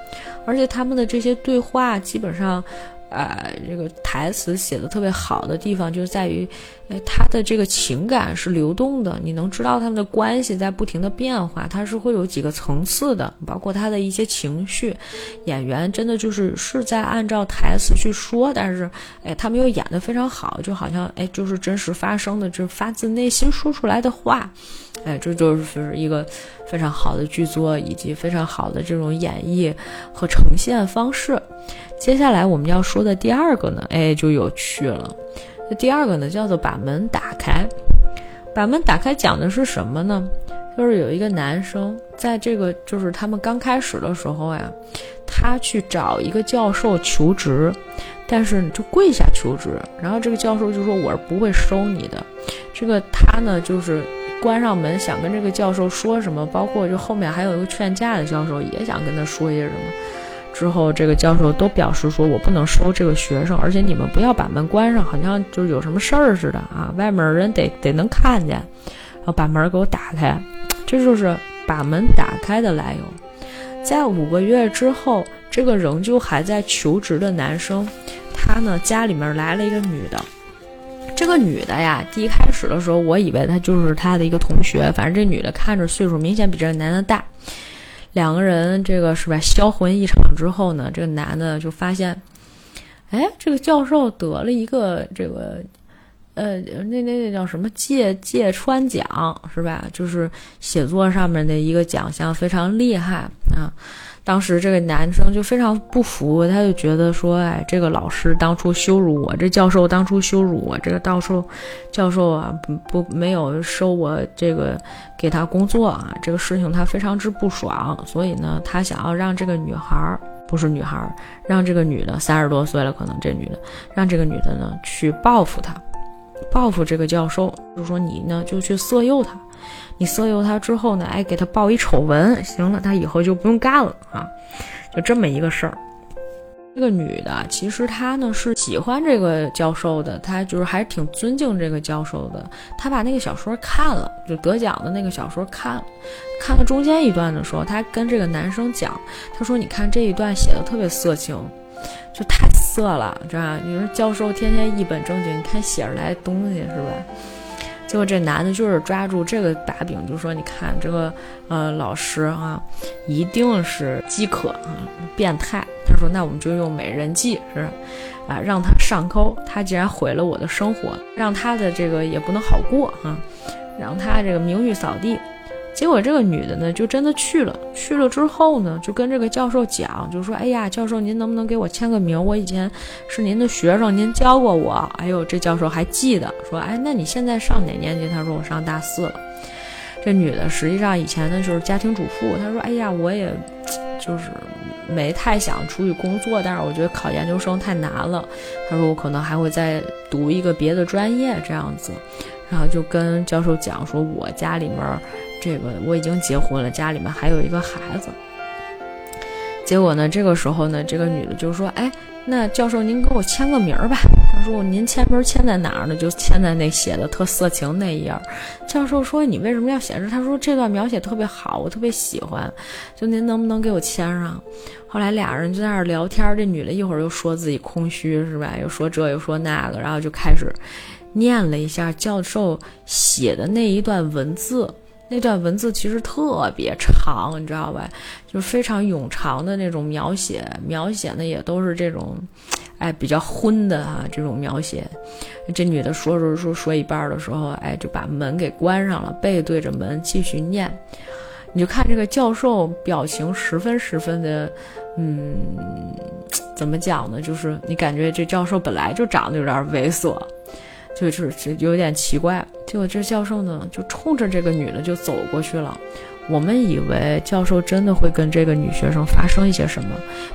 S1: 而且他们的这些对话基本上。呃，这个台词写的特别好的地方，就在于，哎，他的这个情感是流动的，你能知道他们的关系在不停的变化，他是会有几个层次的，包括他的一些情绪，演员真的就是是在按照台词去说，但是，哎，他们又演得非常好，就好像，哎，就是真实发生的，这发自内心说出来的话，哎，这就是一个非常好的剧作，以及非常好的这种演绎和呈现方式。接下来我们要说的第二个呢，哎，就有趣了。那第二个呢，叫做把门打开。把门打开讲的是什么呢？就是有一个男生，在这个就是他们刚开始的时候呀，他去找一个教授求职，但是就跪下求职，然后这个教授就说我是不会收你的。这个他呢，就是关上门想跟这个教授说什么，包括就后面还有一个劝架的教授也想跟他说些什么。之后，这个教授都表示说：“我不能收这个学生，而且你们不要把门关上，好像就是有什么事儿似的啊！外面人得得能看见，然后把门给我打开，这就是把门打开的来由。”在五个月之后，这个仍旧还在求职的男生，他呢家里面来了一个女的。这个女的呀，第一开始的时候，我以为她就是他的一个同学，反正这女的看着岁数明显比这个男的大。两个人这个是吧？销魂一场之后呢，这个男的就发现，哎，这个教授得了一个这个，呃，那那那叫什么芥芥川奖是吧？就是写作上面的一个奖项，非常厉害啊。当时这个男生就非常不服，他就觉得说，哎，这个老师当初羞辱我，这教授当初羞辱我，这个教授，教授啊，不不没有收我这个给他工作啊，这个事情他非常之不爽，所以呢，他想要让这个女孩儿，不是女孩儿，让这个女的三十多岁了，可能这女的，让这个女的呢去报复他，报复这个教授，就说你呢就去色诱他。你色诱他之后呢？哎，给他报一丑闻，行了，他以后就不用干了啊，就这么一个事儿。这个女的其实她呢是喜欢这个教授的，她就是还是挺尊敬这个教授的。她把那个小说看了，就得奖的那个小说看了，看了中间一段的时候，她跟这个男生讲，她说：“你看这一段写的特别色情，就太色了，知道吧？你说教授天天一本正经，你看写出来东西是吧？”结果这男的就是抓住这个把柄，就说：“你看这个，呃，老师啊，一定是饥渴啊，变态。”他说：“那我们就用美人计，是啊，让他上钩。他既然毁了我的生活，让他的这个也不能好过啊，让他这个名誉扫地。”结果这个女的呢，就真的去了。去了之后呢，就跟这个教授讲，就说：“哎呀，教授，您能不能给我签个名？我以前是您的学生，您教过我。”哎呦，这教授还记得，说：“哎，那你现在上哪年级？”他说：“我上大四了。”这女的实际上以前呢就是家庭主妇。她说：“哎呀，我也就是没太想出去工作，但是我觉得考研究生太难了。”她说：“我可能还会再读一个别的专业这样子。”然后就跟教授讲说：“我家里面。”这个我已经结婚了，家里面还有一个孩子。结果呢，这个时候呢，这个女的就说：“哎，那教授您给我签个名儿吧。”他说：“您签名签在哪儿呢？就签在那写的特色情那一页。”教授说：“你为什么要写这？”他说：“这段描写特别好，我特别喜欢，就您能不能给我签上？”后来俩人就在那儿聊天，这女的一会儿又说自己空虚是吧？又说这又说那个，然后就开始念了一下教授写的那一段文字。那段文字其实特别长，你知道吧？就是非常冗长的那种描写，描写的也都是这种，哎，比较昏的哈，这种描写。这女的说说说说一半的时候，哎，就把门给关上了，背对着门继续念。你就看这个教授表情十分十分的，嗯，怎么讲呢？就是你感觉这教授本来就长得有点猥琐。就是这有点奇怪，结果这教授呢就冲着这个女的就走过去了。我们以为教授真的会跟这个女学生发生一些什么，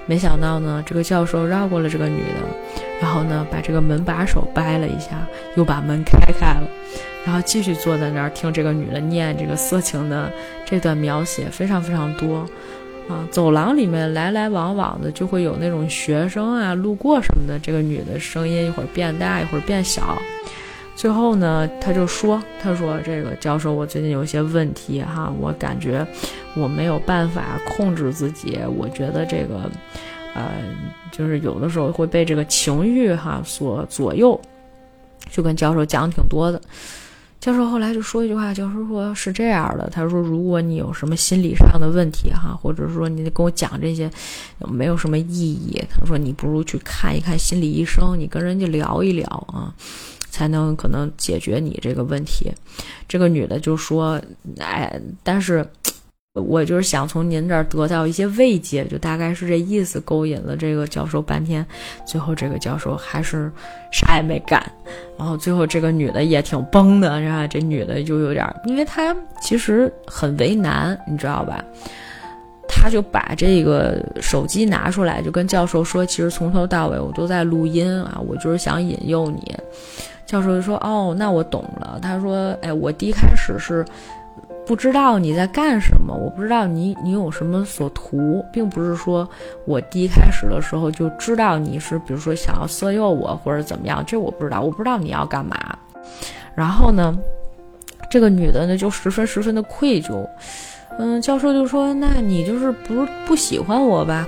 S1: 没想到呢，这个教授绕过了这个女的，然后呢把这个门把手掰了一下，又把门开开了，然后继续坐在那儿听这个女的念这个色情的这段描写，非常非常多。啊，走廊里面来来往往的就会有那种学生啊路过什么的，这个女的声音一会儿变大一会儿变小，最后呢，他就说：“他说这个教授，我最近有些问题哈，我感觉我没有办法控制自己，我觉得这个，呃，就是有的时候会被这个情欲哈所左右，就跟教授讲挺多的。”教授后来就说一句话，教授说是这样的，他说如果你有什么心理上的问题哈，或者说你跟我讲这些，没有什么意义。他说你不如去看一看心理医生，你跟人家聊一聊啊，才能可能解决你这个问题。这个女的就说，哎，但是。我就是想从您这儿得到一些慰藉，就大概是这意思，勾引了这个教授半天，最后这个教授还是啥也没干，然后最后这个女的也挺崩的，然后这女的就有点，因为她其实很为难，你知道吧？她就把这个手机拿出来，就跟教授说，其实从头到尾我都在录音啊，我就是想引诱你。教授就说，哦，那我懂了。他说，哎，我第一开始是。不知道你在干什么，我不知道你你有什么所图，并不是说我第一开始的时候就知道你是，比如说想要色诱我或者怎么样，这我不知道，我不知道你要干嘛。然后呢，这个女的呢就十分十分的愧疚，嗯，教授就说，那你就是不是不喜欢我吧？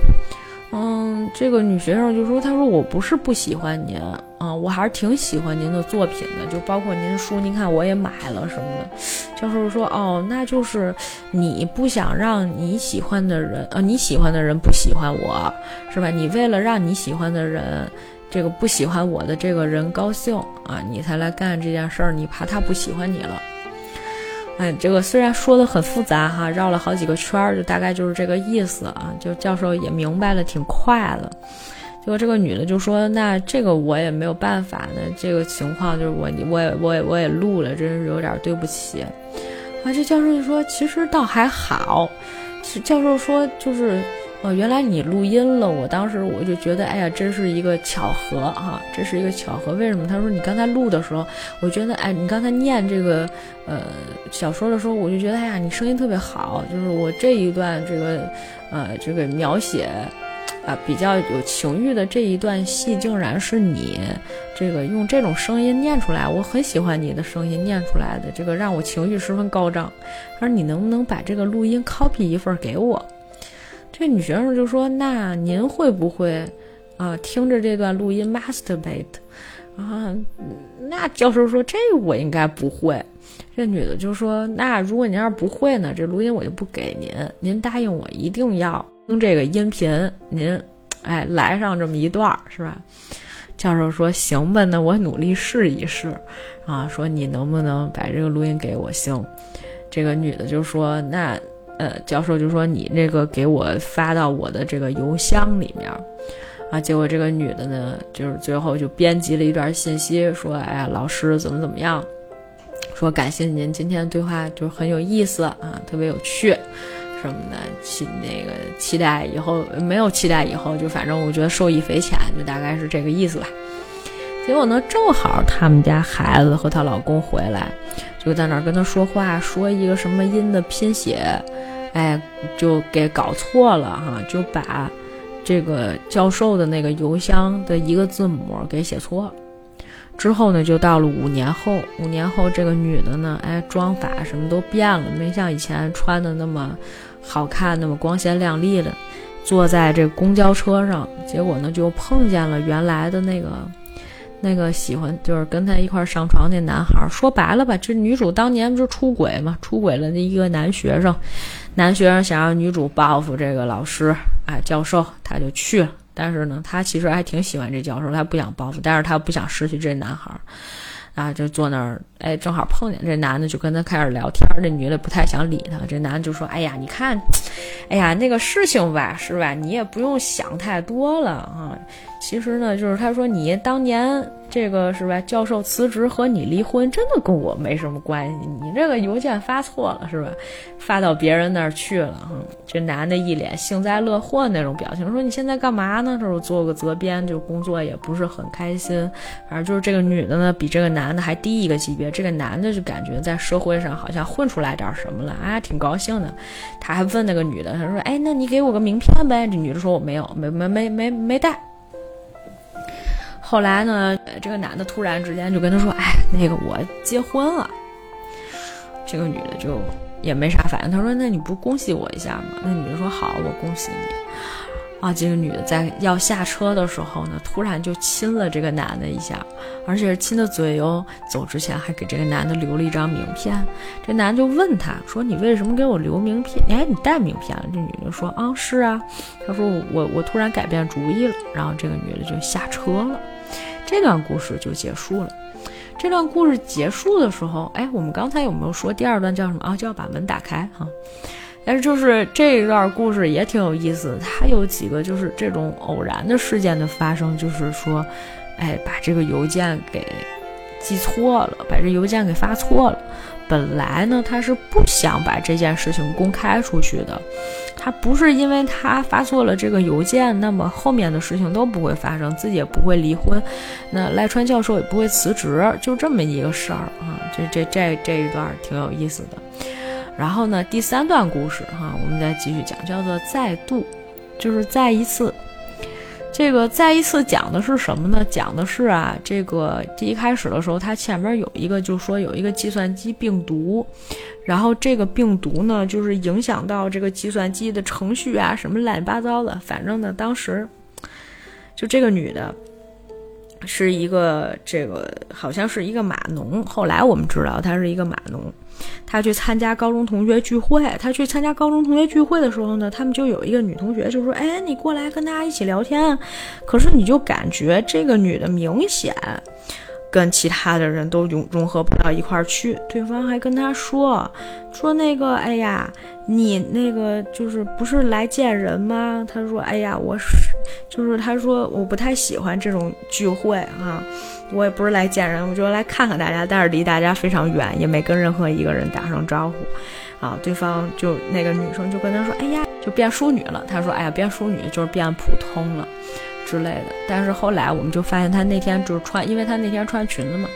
S1: 嗯，这个女学生就说：“她说我不是不喜欢您，啊，我还是挺喜欢您的作品的，就包括您书，您看我也买了什么的。”教授说：“哦，那就是你不想让你喜欢的人，呃，你喜欢的人不喜欢我，是吧？你为了让你喜欢的人，这个不喜欢我的这个人高兴啊，你才来干这件事儿，你怕他不喜欢你了。”哎，这个虽然说的很复杂哈，绕了好几个圈儿，就大概就是这个意思啊。就教授也明白了，挺快的。结果这个女的就说：“那这个我也没有办法呢，这个情况就是我，我也，我也，我也录了，真是有点对不起。”啊，这教授就说：“其实倒还好。”教授说：“就是。”哦，原来你录音了，我当时我就觉得，哎呀，真是一个巧合哈，这是一个巧合。为什么？他说你刚才录的时候，我觉得，哎，你刚才念这个呃小说的时候，我就觉得，哎呀，你声音特别好。就是我这一段这个呃这个描写啊比较有情欲的这一段戏，竟然是你这个用这种声音念出来，我很喜欢你的声音念出来的，这个让我情绪十分高涨。他说你能不能把这个录音 copy 一份给我？这女学生就说：“那您会不会，啊，听着这段录音 masturbate？啊，那教授说这我应该不会。这女的就说：那如果您要是不会呢，这录音我就不给您。您答应我一定要听这个音频，您，哎，来上这么一段是吧？教授说：行吧，那我努力试一试。啊，说你能不能把这个录音给我？行。这个女的就说：那。”呃，教授就说你那个给我发到我的这个邮箱里面，啊，结果这个女的呢，就是最后就编辑了一段信息，说，哎呀，老师怎么怎么样，说感谢您今天对话就很有意思啊，特别有趣，什么的，期那个期待以后没有期待以后，就反正我觉得受益匪浅，就大概是这个意思吧。结果呢，正好他们家孩子和她老公回来。就在那儿跟他说话，说一个什么音的拼写，哎，就给搞错了哈，就把这个教授的那个邮箱的一个字母给写错了。之后呢，就到了五年后，五年后这个女的呢，哎，妆法什么都变了，没像以前穿的那么好看，那么光鲜亮丽了。坐在这公交车上，结果呢，就碰见了原来的那个。那个喜欢就是跟他一块上床那男孩，说白了吧，这女主当年不是出轨嘛，出轨了那一个男学生，男学生想让女主报复这个老师，哎，教授，他就去了。但是呢，他其实还挺喜欢这教授，他不想报复，但是他不想失去这男孩，啊，就坐那儿，哎，正好碰见这男的，就跟他开始聊天，这女的不太想理他，这男的就说，哎呀，你看，哎呀，那个事情吧，是吧，你也不用想太多了啊。其实呢，就是他说你当年这个是吧？教授辞职和你离婚，真的跟我没什么关系。你这个邮件发错了是吧？发到别人那儿去了。哈，这男的一脸幸灾乐祸那种表情，说你现在干嘛呢？就是做个责编，就工作也不是很开心。反正就是这个女的呢，比这个男的还低一个级别。这个男的就感觉在社会上好像混出来点什么了，啊，挺高兴的。他还问那个女的，他说：“哎，那你给我个名片呗？”这女的说：“我没有，没没没没没带。”后来呢，这个男的突然之间就跟他说：“哎，那个我结婚了。”这个女的就也没啥反应。他说：“那你不恭喜我一下吗？”那女的说：“好，我恭喜你。”啊，这个女的在要下车的时候呢，突然就亲了这个男的一下，而且是亲的嘴哟。走之前还给这个男的留了一张名片。这男的就问他说：“你为什么给我留名片？哎，你带名片了？”这女的说：“啊，是啊。”他说：“我我突然改变主意了。”然后这个女的就下车了。这段故事就结束了。这段故事结束的时候，哎，我们刚才有没有说第二段叫什么啊？就要把门打开哈。但是就是这一段故事也挺有意思，它有几个就是这种偶然的事件的发生，就是说，哎，把这个邮件给寄错了，把这邮件给发错了。本来呢，他是不想把这件事情公开出去的。他不是因为他发错了这个邮件，那么后面的事情都不会发生，自己也不会离婚，那赖川教授也不会辞职，就这么一个事儿啊。这这这这一段挺有意思的。然后呢，第三段故事哈，我们再继续讲，叫做再度，就是再一次。这个再一次讲的是什么呢？讲的是啊，这个第一开始的时候，它前面有一个，就说有一个计算机病毒，然后这个病毒呢，就是影响到这个计算机的程序啊，什么乱七八糟的。反正呢，当时就这个女的。是一个这个好像是一个码农，后来我们知道她是一个码农，他去参加高中同学聚会，他去参加高中同学聚会的时候呢，他们就有一个女同学就说：“哎，你过来跟大家一起聊天。”可是你就感觉这个女的明显。跟其他的人都融融合不到一块儿去，对方还跟他说说那个，哎呀，你那个就是不是来见人吗？他说，哎呀，我是，就是他说我不太喜欢这种聚会啊，我也不是来见人，我就来看看大家，但是离大家非常远，也没跟任何一个人打声招呼，啊，对方就那个女生就跟他说，哎呀，就变淑女了。他说，哎呀，变淑女就是变普通了。之类的，但是后来我们就发现他那天就是穿，因为他那天穿裙子嘛。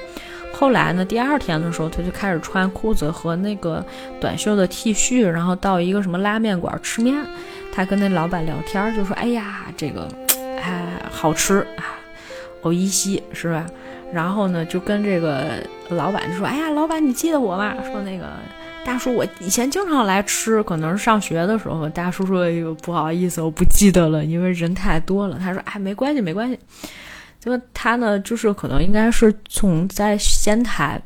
S1: 后来呢，第二天的时候，他就开始穿裤子和那个短袖的 T 恤，然后到一个什么拉面馆吃面。他跟那老板聊天，就说：“哎呀，这个，哎，好吃啊，欧一西是吧？”然后呢，就跟这个老板就说：“哎呀，老板，你记得我吗？说那个。”大叔，我以前经常来吃，可能是上学的时候。大叔说：“哎呦，不好意思，我不记得了，因为人太多了。”他说：“哎，没关系，没关系。”就他呢，就是可能应该是从在仙台，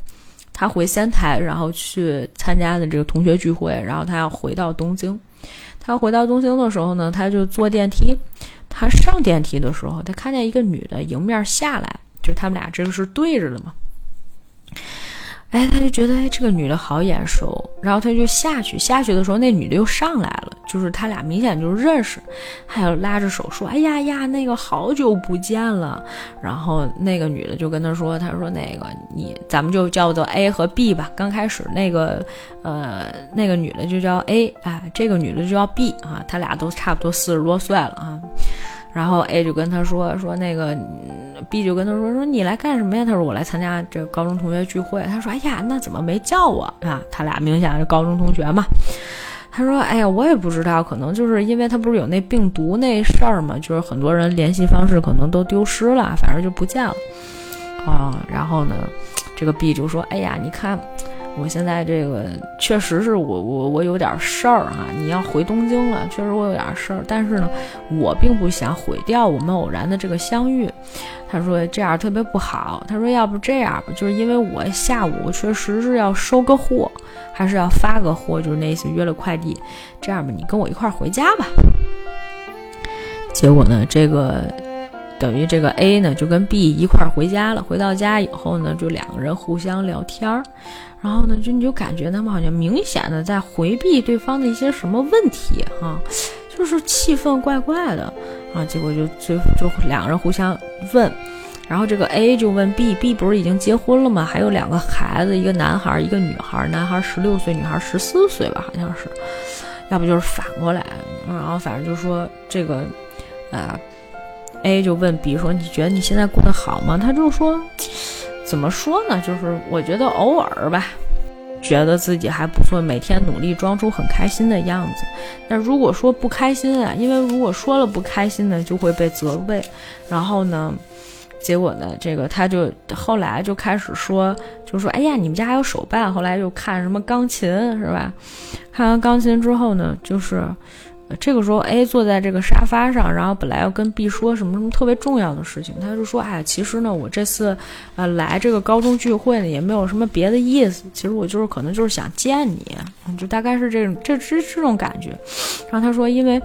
S1: 他回仙台，然后去参加的这个同学聚会，然后他要回到东京。他回到东京的时候呢，他就坐电梯。他上电梯的时候，他看见一个女的迎面下来，就他们俩这个是对着的嘛。哎，他就觉得哎，这个女的好眼熟，然后他就下去。下去的时候，那女的又上来了，就是他俩明显就是认识，还有拉着手说：“哎呀呀，那个好久不见了。”然后那个女的就跟他说：“他说那个你，咱们就叫做 A 和 B 吧。刚开始那个呃，那个女的就叫 A，哎，这个女的就叫 B 啊，他俩都差不多四十多岁了啊。”然后 A 就跟他说说那个，B 就跟他说说你来干什么呀？他说我来参加这高中同学聚会。他说哎呀，那怎么没叫我啊？他俩明显是高中同学嘛。他说：“哎呀，我也不知道，可能就是因为他不是有那病毒那事儿嘛，就是很多人联系方式可能都丢失了，反正就不见了啊。然后呢，这个 B 就说：‘哎呀，你看。’”我现在这个确实是我我我有点事儿啊，你要回东京了，确实我有点事儿，但是呢，我并不想毁掉我们偶然的这个相遇。他说这样特别不好。他说要不这样吧，就是因为我下午确实是要收个货，还是要发个货，就是那次约了快递。这样吧，你跟我一块儿回家吧。结果呢，这个等于这个 A 呢就跟 B 一块儿回家了。回到家以后呢，就两个人互相聊天儿。然后呢，就你就感觉他们好像明显的在回避对方的一些什么问题哈，就是气氛怪怪的啊。结果就就就两个人互相问，然后这个 A 就问 B，B 不是已经结婚了吗？还有两个孩子，一个男孩，一个女孩，男孩十六岁，女孩十四岁吧，好像是，要不就是反过来。然后反正就说这个，呃，A 就问 B 说：“你觉得你现在过得好吗？”他就说。怎么说呢？就是我觉得偶尔吧，觉得自己还不错，每天努力装出很开心的样子。但如果说不开心啊，因为如果说了不开心呢，就会被责备。然后呢，结果呢，这个他就后来就开始说，就说：“哎呀，你们家还有手办。”后来又看什么钢琴是吧？看完钢琴之后呢，就是。这个时候，A 坐在这个沙发上，然后本来要跟 B 说什么什么特别重要的事情，他就说：“哎，其实呢，我这次，呃，来这个高中聚会呢，也没有什么别的意思，其实我就是可能就是想见你，就大概是这种这这这种感觉。”然后他说：“因为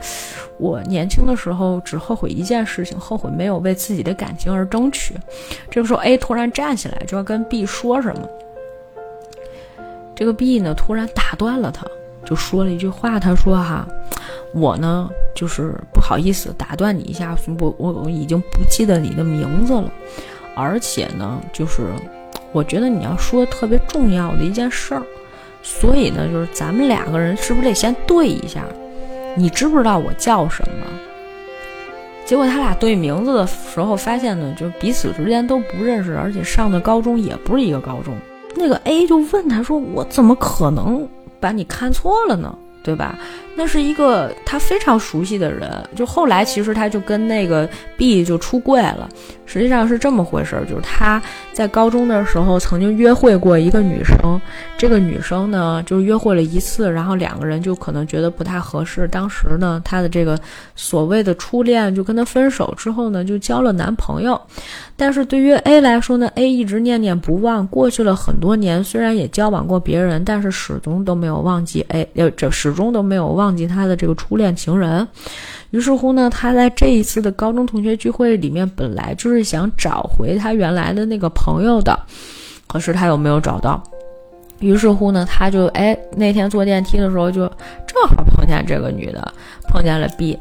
S1: 我年轻的时候只后悔一件事情，后悔没有为自己的感情而争取。”这个时候，A 突然站起来就要跟 B 说什么，这个 B 呢突然打断了他，就说了一句话，他说：“哈。”我呢，就是不好意思打断你一下，我我我已经不记得你的名字了，而且呢，就是我觉得你要说特别重要的一件事儿，所以呢，就是咱们两个人是不是得先对一下？你知不知道我叫什么？结果他俩对名字的时候，发现呢，就彼此之间都不认识，而且上的高中也不是一个高中。那个 A 就问他说：“我怎么可能把你看错了呢？”对吧？那是一个他非常熟悉的人。就后来，其实他就跟那个 B 就出柜了。实际上是这么回事儿，就是他在高中的时候曾经约会过一个女生。这个女生呢，就约会了一次，然后两个人就可能觉得不太合适。当时呢，他的这个所谓的初恋就跟他分手之后呢，就交了男朋友。但是对于 A 来说呢，A 一直念念不忘。过去了很多年，虽然也交往过别人，但是始终都没有忘记 A，呃，这始终都没有忘忘记他的这个初恋情人。于是乎呢，他在这一次的高中同学聚会里面，本来就是想找回他原来的那个朋友的，可是他又没有找到。于是乎呢，他就哎，那天坐电梯的时候，就正好碰见这个女的，碰见了 B。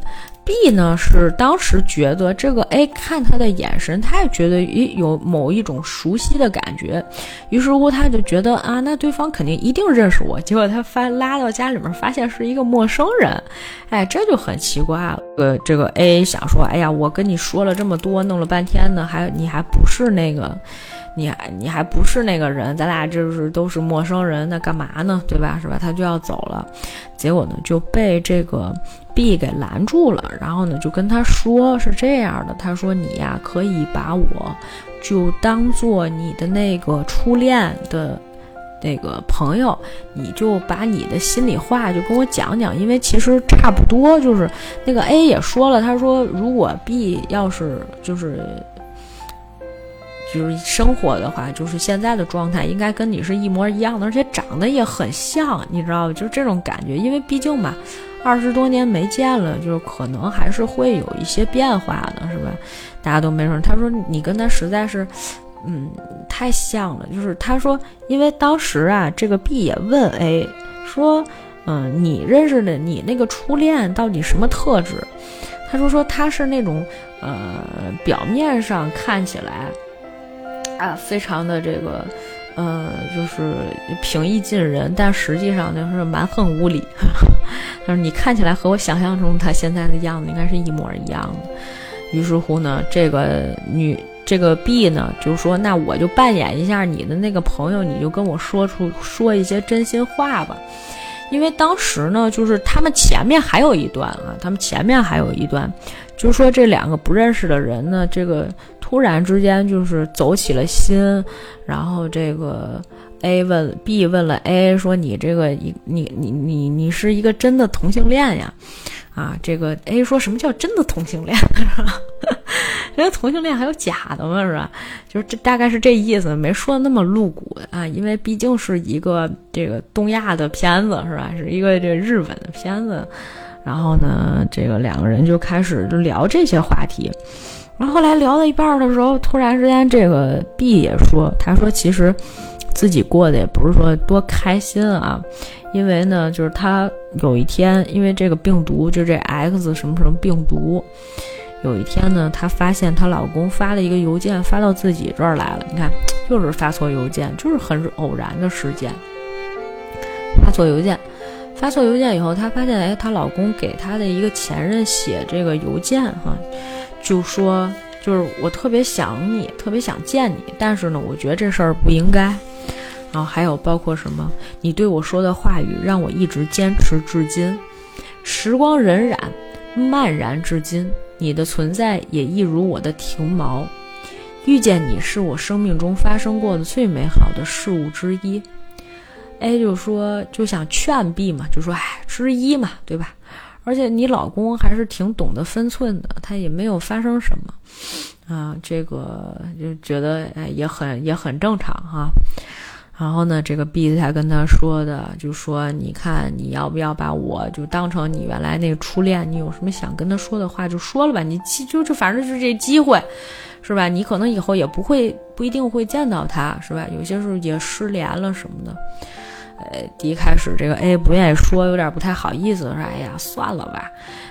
S1: B 呢是当时觉得这个 A 看他的眼神，他也觉得诶有某一种熟悉的感觉，于是乎他就觉得啊，那对方肯定一定认识我。结果他发拉到家里面，发现是一个陌生人，哎，这就很奇怪了。呃，这个 A 想说，哎呀，我跟你说了这么多，弄了半天呢，还你还不是那个。你还你还不是那个人，咱俩就是都是陌生人，那干嘛呢？对吧？是吧？他就要走了，结果呢就被这个 B 给拦住了，然后呢就跟他说是这样的，他说你呀可以把我就当做你的那个初恋的那个朋友，你就把你的心里话就跟我讲讲，因为其实差不多就是那个 A 也说了，他说如果 B 要是就是。就是生活的话，就是现在的状态应该跟你是一模一样的，而且长得也很像，你知道吧？就是这种感觉，因为毕竟嘛，二十多年没见了，就是可能还是会有一些变化的，是吧？大家都没说。他说你跟他实在是，嗯，太像了。就是他说，因为当时啊，这个 B 也问 A 说，嗯，你认识的你那个初恋到底什么特质？他说说他是那种，呃，表面上看起来。啊，非常的这个，呃，就是平易近人，但实际上就是蛮横无理。他说你看起来和我想象中他现在的样子应该是一模一样的。于是乎呢，这个女这个 B 呢，就说那我就扮演一下你的那个朋友，你就跟我说出说一些真心话吧。因为当时呢，就是他们前面还有一段啊，他们前面还有一段，就是说这两个不认识的人呢，这个突然之间就是走起了心，然后这个 A 问 B 问了 A 说：“你这个你你你你你是一个真的同性恋呀？”啊，这个 A 说什么叫真的同性恋 *laughs* 是吧？人家同性恋还有假的吗？是吧？就是这大概是这意思，没说那么露骨啊，因为毕竟是一个这个东亚的片子，是吧？是一个这日本的片子。然后呢，这个两个人就开始就聊这些话题。然后后来聊到一半的时候，突然之间，这个 B 也说，他说其实自己过得也不是说多开心啊，因为呢，就是他有一天，因为这个病毒，就这 X 什么什么病毒。有一天呢，她发现她老公发了一个邮件发到自己这儿来了。你看，又是发错邮件，就是很偶然的事件。发错邮件，发错邮件以后，她发现，哎，她老公给她的一个前任写这个邮件，哈，就说，就是我特别想你，特别想见你，但是呢，我觉得这事儿不应该。然后还有包括什么，你对我说的话语让我一直坚持至今，时光荏苒，漫然至今。你的存在也一如我的停锚，遇见你是我生命中发生过的最美好的事物之一。A 就说就想劝 B 嘛，就说哎之一嘛，对吧？而且你老公还是挺懂得分寸的，他也没有发生什么啊，这个就觉得哎也很也很正常哈。然后呢，这个 B 才跟他说的，就说你看你要不要把我就当成你原来那个初恋？你有什么想跟他说的话就说了吧。你就就反正就是这机会，是吧？你可能以后也不会不一定会见到他，是吧？有些时候也失联了什么的。呃，第一开始这个 A 不愿意说，有点不太好意思，说哎呀算了吧。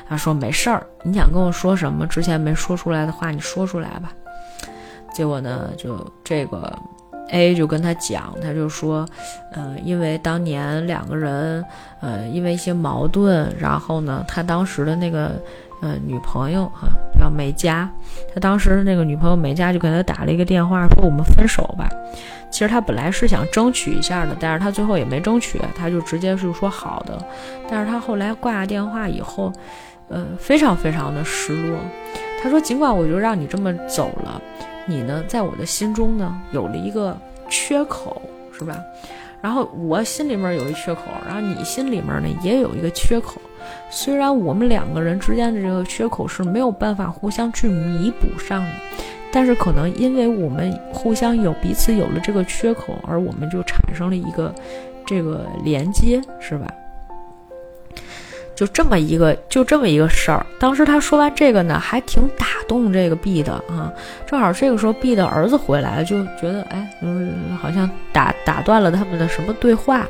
S1: 他说没事儿，你想跟我说什么？之前没说出来的话，你说出来吧。结果呢，就这个。A 就跟他讲，他就说，呃，因为当年两个人，呃，因为一些矛盾，然后呢，他当时的那个，呃，女朋友哈叫美嘉，他当时那个女朋友美嘉就给他打了一个电话，说我们分手吧。其实他本来是想争取一下的，但是他最后也没争取，他就直接是说好的。但是他后来挂了电话以后，呃，非常非常的失落。他说，尽管我就让你这么走了。你呢，在我的心中呢，有了一个缺口，是吧？然后我心里面有一缺口，然后你心里面呢也有一个缺口。虽然我们两个人之间的这个缺口是没有办法互相去弥补上的，但是可能因为我们互相有彼此有了这个缺口，而我们就产生了一个这个连接，是吧？就这么一个，就这么一个事儿。当时他说完这个呢，还挺打动这个 B 的啊。正好这个时候 B 的儿子回来了，就觉得哎，嗯，好像打打断了他们的什么对话。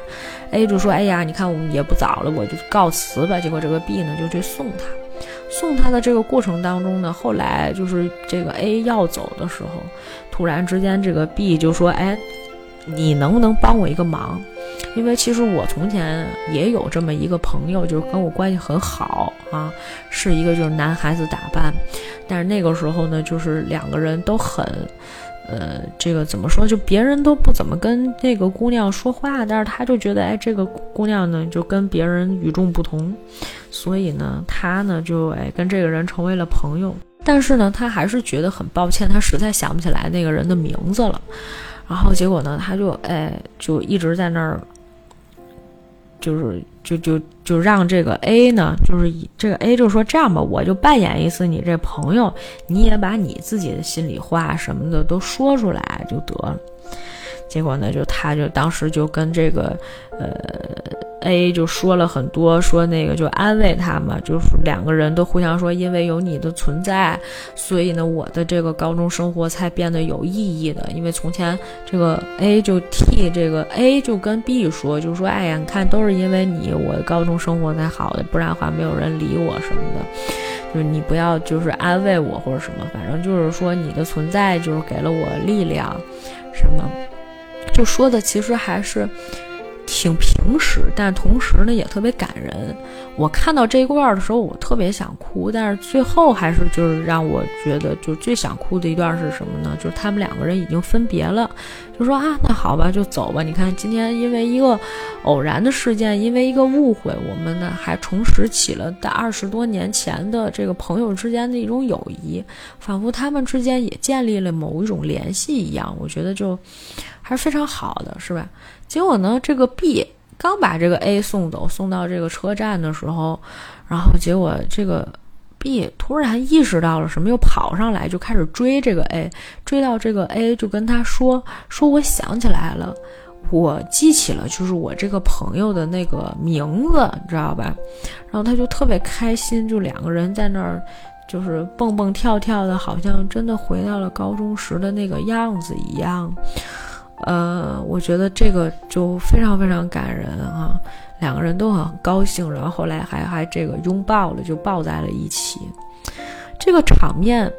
S1: A 就说：“哎呀，你看我们也不早了，我就告辞吧。”结果这个 B 呢就去送他。送他的这个过程当中呢，后来就是这个 A 要走的时候，突然之间这个 B 就说：“哎，你能不能帮我一个忙？”因为其实我从前也有这么一个朋友，就是跟我关系很好啊，是一个就是男孩子打扮，但是那个时候呢，就是两个人都很，呃，这个怎么说，就别人都不怎么跟那个姑娘说话，但是他就觉得，哎，这个姑娘呢就跟别人与众不同，所以呢，他呢就哎跟这个人成为了朋友，但是呢，他还是觉得很抱歉，他实在想不起来那个人的名字了。然后结果呢，他就哎，就一直在那儿，就是就就就让这个 A 呢，就是这个 A 就说这样吧，我就扮演一次你这朋友，你也把你自己的心里话什么的都说出来就得了。结果呢，就他就当时就跟这个呃。A 就说了很多，说那个就安慰他嘛，就是两个人都互相说，因为有你的存在，所以呢，我的这个高中生活才变得有意义的。因为从前这个 A 就替这个 A 就跟 B 说，就说，哎呀，你看都是因为你，我高中生活才好的，不然的话没有人理我什么的。就是你不要就是安慰我或者什么，反正就是说你的存在就是给了我力量，什么，就说的其实还是。挺平实，但同时呢也特别感人。我看到这一段的时候，我特别想哭，但是最后还是就是让我觉得就最想哭的一段是什么呢？就是他们两个人已经分别了，就说啊，那好吧，就走吧。你看今天因为一个偶然的事件，因为一个误会，我们呢还重拾起了在二十多年前的这个朋友之间的一种友谊，仿佛他们之间也建立了某一种联系一样。我觉得就还是非常好的，是吧？结果呢，这个 B 刚把这个 A 送走，送到这个车站的时候，然后结果这个 B 突然意识到了什么，又跑上来就开始追这个 A，追到这个 A 就跟他说：“说我想起来了，我记起了，就是我这个朋友的那个名字，你知道吧？”然后他就特别开心，就两个人在那儿就是蹦蹦跳跳的，好像真的回到了高中时的那个样子一样。呃，我觉得这个就非常非常感人啊，两个人都很高兴，然后后来还还这个拥抱了，就抱在了一起。这个场面，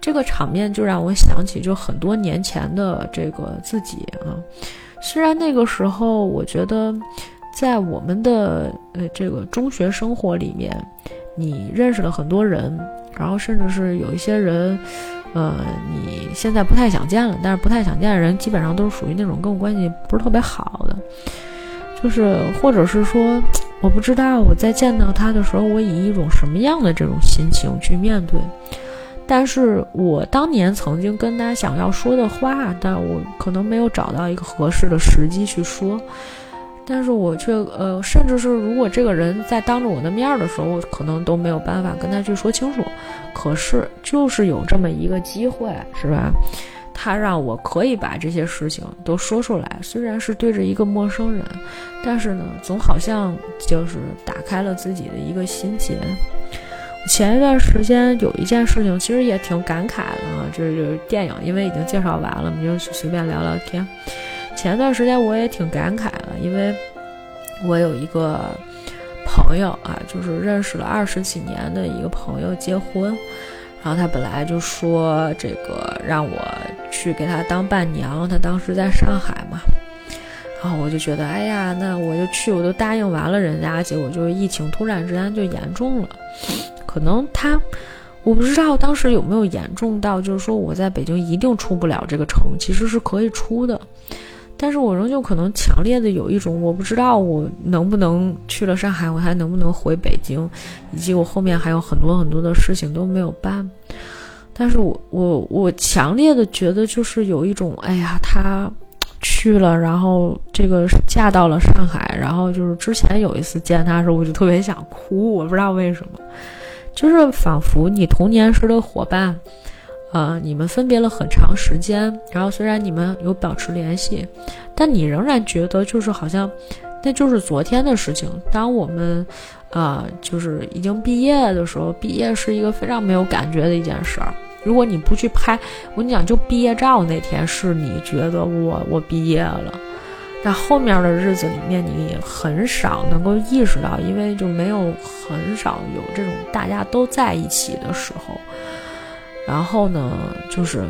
S1: 这个场面就让我想起就很多年前的这个自己啊。虽然那个时候，我觉得在我们的呃这个中学生活里面，你认识了很多人，然后甚至是有一些人。呃，你现在不太想见了，但是不太想见的人，基本上都是属于那种跟我关系不是特别好的，就是或者是说，我不知道我在见到他的时候，我以一种什么样的这种心情去面对。但是我当年曾经跟他想要说的话，但我可能没有找到一个合适的时机去说。但是我却呃，甚至是如果这个人在当着我的面的时候，我可能都没有办法跟他去说清楚。可是就是有这么一个机会，是吧？他让我可以把这些事情都说出来，虽然是对着一个陌生人，但是呢，总好像就是打开了自己的一个心结。前一段时间有一件事情，其实也挺感慨的啊，这就是电影，因为已经介绍完了，我们就随便聊聊天。前一段时间我也挺感慨的，因为我有一个朋友啊，就是认识了二十几年的一个朋友结婚，然后他本来就说这个让我去给他当伴娘，他当时在上海嘛，然后我就觉得，哎呀，那我就去，我都答应完了人家，结果就是疫情突然之间就严重了，可能他我不知道当时有没有严重到，就是说我在北京一定出不了这个城，其实是可以出的。但是我仍旧可能强烈的有一种，我不知道我能不能去了上海，我还能不能回北京，以及我后面还有很多很多的事情都没有办。但是我我我强烈的觉得就是有一种，哎呀，他去了，然后这个嫁到了上海，然后就是之前有一次见他的时候，我就特别想哭，我不知道为什么，就是仿佛你童年时的伙伴。呃，你们分别了很长时间，然后虽然你们有保持联系，但你仍然觉得就是好像那就是昨天的事情。当我们，啊，就是已经毕业的时候，毕业是一个非常没有感觉的一件事儿。如果你不去拍，我跟你讲，就毕业照那天是你觉得我我毕业了，那后面的日子里面，你很少能够意识到，因为就没有很少有这种大家都在一起的时候。然后呢，就是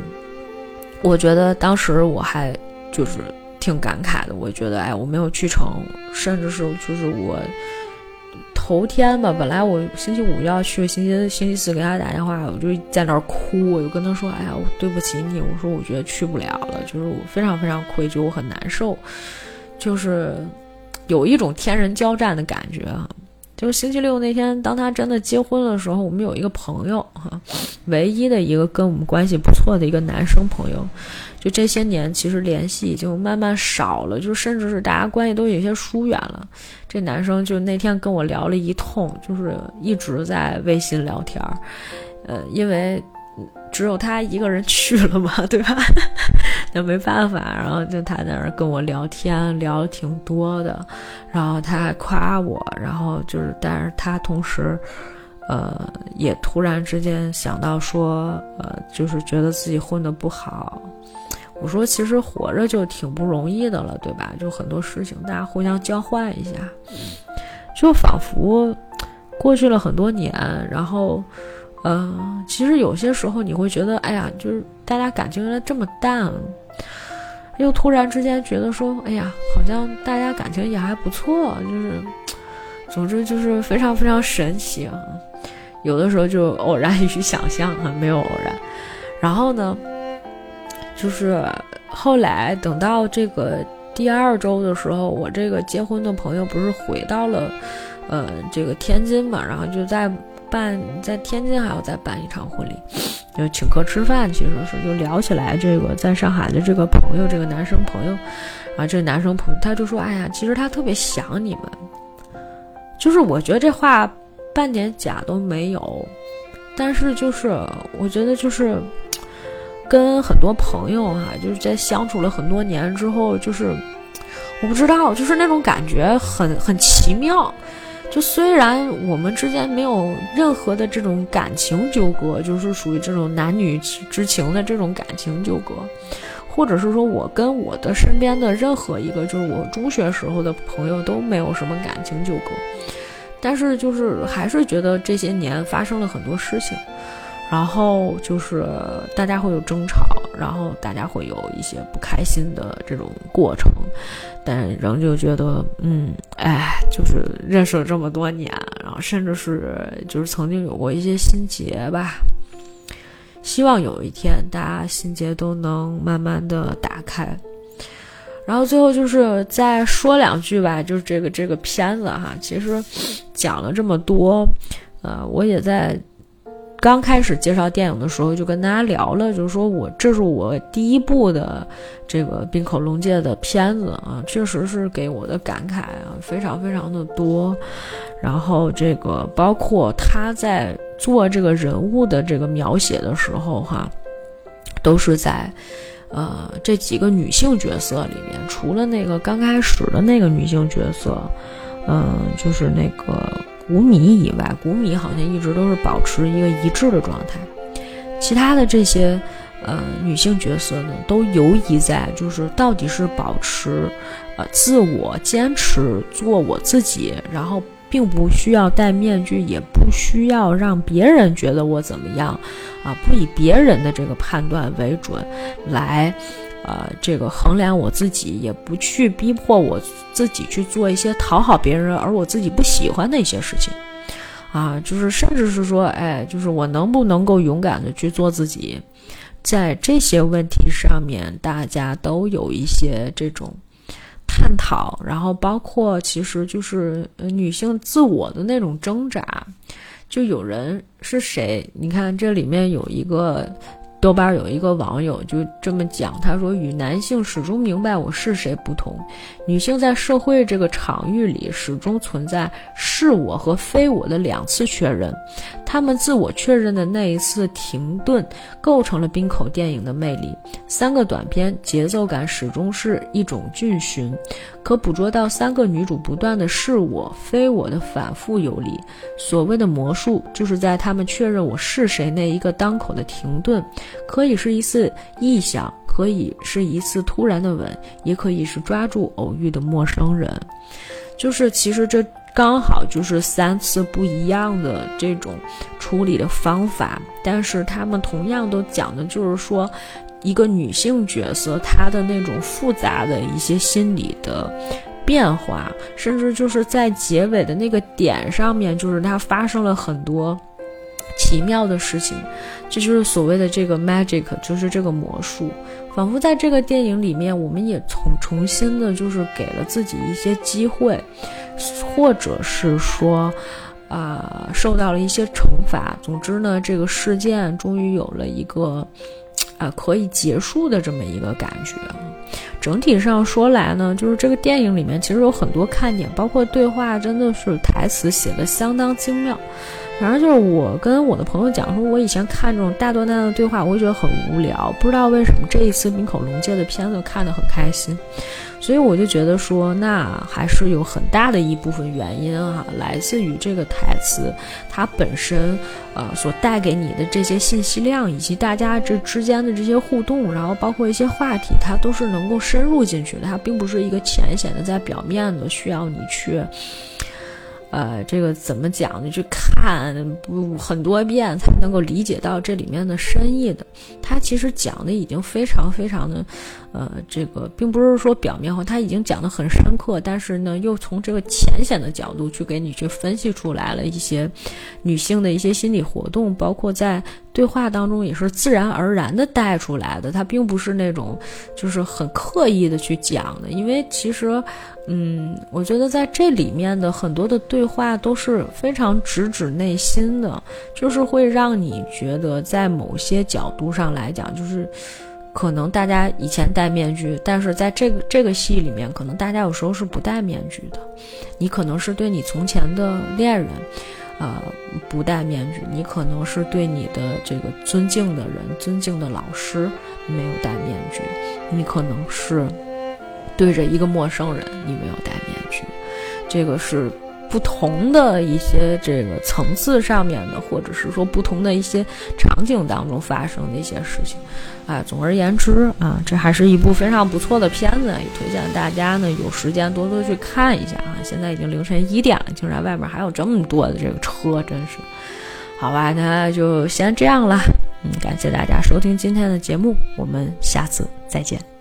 S1: 我觉得当时我还就是挺感慨的。我觉得，哎，我没有去成，甚至是就是我头天吧，本来我星期五要去，星期星期四给他打电话，我就在那儿哭，我就跟他说：“哎呀，我对不起你，我说我觉得去不了了，就是我非常非常愧疚，我很难受，就是有一种天人交战的感觉啊。”就是星期六那天，当他真的结婚的时候，我们有一个朋友哈，唯一的一个跟我们关系不错的一个男生朋友，就这些年其实联系已经慢慢少了，就甚至是大家关系都有些疏远了。这男生就那天跟我聊了一通，就是一直在微信聊天儿，呃，因为。只有他一个人去了嘛，对吧？*laughs* 那没办法，然后就他在那儿跟我聊天，聊的挺多的，然后他还夸我，然后就是，但是他同时，呃，也突然之间想到说，呃，就是觉得自己混的不好。我说，其实活着就挺不容易的了，对吧？就很多事情大家互相交换一下，就仿佛过去了很多年，然后。嗯，其实有些时候你会觉得，哎呀，就是大家感情原来这么淡，又突然之间觉得说，哎呀，好像大家感情也还不错，就是，总之就是非常非常神奇啊。有的时候就偶然与想象啊，没有偶然。然后呢，就是后来等到这个第二周的时候，我这个结婚的朋友不是回到了，呃，这个天津嘛，然后就在办在天津还要再办一场婚礼，*sniffs* 就请客吃饭，其实是就聊起来这个在上海的这个朋友，这个男生朋友，啊，这个男生朋友他就说，哎呀，其实他特别想你们，就是我觉得这话半点假都没有，但是就是我觉得就是。跟很多朋友哈，就是在相处了很多年之后，就是我不知道，就是那种感觉很很奇妙。就虽然我们之间没有任何的这种感情纠葛，就是属于这种男女之情的这种感情纠葛，或者是说我跟我的身边的任何一个就是我中学时候的朋友都没有什么感情纠葛，但是就是还是觉得这些年发生了很多事情。然后就是大家会有争吵，然后大家会有一些不开心的这种过程，但仍旧觉得，嗯，哎，就是认识了这么多年，然后甚至是就是曾经有过一些心结吧。希望有一天大家心结都能慢慢的打开。然后最后就是再说两句吧，就是这个这个片子哈，其实讲了这么多，呃，我也在。刚开始介绍电影的时候，就跟大家聊了，就是说我这是我第一部的这个滨口龙介的片子啊，确实是给我的感慨啊非常非常的多。然后这个包括他在做这个人物的这个描写的时候，哈，都是在呃这几个女性角色里面，除了那个刚开始的那个女性角色，嗯，就是那个。古米以外，古米好像一直都是保持一个一致的状态。其他的这些呃女性角色呢，都游移在就是到底是保持呃自我坚持做我自己，然后并不需要戴面具，也不需要让别人觉得我怎么样啊，不以别人的这个判断为准来。呃，这个衡量我自己，也不去逼迫我自己去做一些讨好别人而我自己不喜欢的一些事情，啊，就是甚至是说，哎，就是我能不能够勇敢的去做自己，在这些问题上面，大家都有一些这种探讨，然后包括其实就是女性自我的那种挣扎，就有人是谁？你看这里面有一个。豆瓣有一个网友就这么讲，他说：“与男性始终明白我是谁不同，女性在社会这个场域里始终存在是我和非我的两次确认，她们自我确认的那一次停顿，构成了冰口电影的魅力。三个短片节奏感始终是一种俊循。”可捕捉到三个女主不断的是我非我的反复游离。所谓的魔术，就是在他们确认我是谁那一个当口的停顿，可以是一次臆想，可以是一次突然的吻，也可以是抓住偶遇的陌生人。就是其实这刚好就是三次不一样的这种处理的方法，但是他们同样都讲的就是说。一个女性角色，她的那种复杂的一些心理的变化，甚至就是在结尾的那个点上面，就是她发生了很多奇妙的事情，这就是所谓的这个 magic，就是这个魔术，仿佛在这个电影里面，我们也重重新的，就是给了自己一些机会，或者是说，啊，受到了一些惩罚。总之呢，这个事件终于有了一个。啊，可以结束的这么一个感觉。整体上说来呢，就是这个电影里面其实有很多看点，包括对话，真的是台词写的相当精妙。反正就是我跟我的朋友讲说，我以前看这种大段大段的对话，我会觉得很无聊。不知道为什么这一次冰口龙介的片子看得很开心。所以我就觉得说，那还是有很大的一部分原因啊，来自于这个台词它本身，呃，所带给你的这些信息量，以及大家这之间的这些互动，然后包括一些话题，它都是能够深入进去的，它并不是一个浅显的在表面的需要你去，呃，这个怎么讲呢？去看不很多遍才能够理解到这里面的深意的。他其实讲的已经非常非常的，呃，这个并不是说表面化，他已经讲的很深刻，但是呢，又从这个浅显的角度去给你去分析出来了一些女性的一些心理活动，包括在对话当中也是自然而然的带出来的。他并不是那种就是很刻意的去讲的，因为其实。嗯，我觉得在这里面的很多的对话都是非常直指内心的，就是会让你觉得在某些角度上来讲，就是可能大家以前戴面具，但是在这个这个戏里面，可能大家有时候是不戴面具的。你可能是对你从前的恋人，呃，不戴面具；你可能是对你的这个尊敬的人、尊敬的老师没有戴面具；你可能是。对着一个陌生人，你没有戴面具，这个是不同的一些这个层次上面的，或者是说不同的一些场景当中发生的一些事情，啊，总而言之啊，这还是一部非常不错的片子，也推荐大家呢有时间多多去看一下啊。现在已经凌晨一点了，竟然外面还有这么多的这个车，真是，好吧，那就先这样了，嗯，感谢大家收听今天的节目，我们下次再见。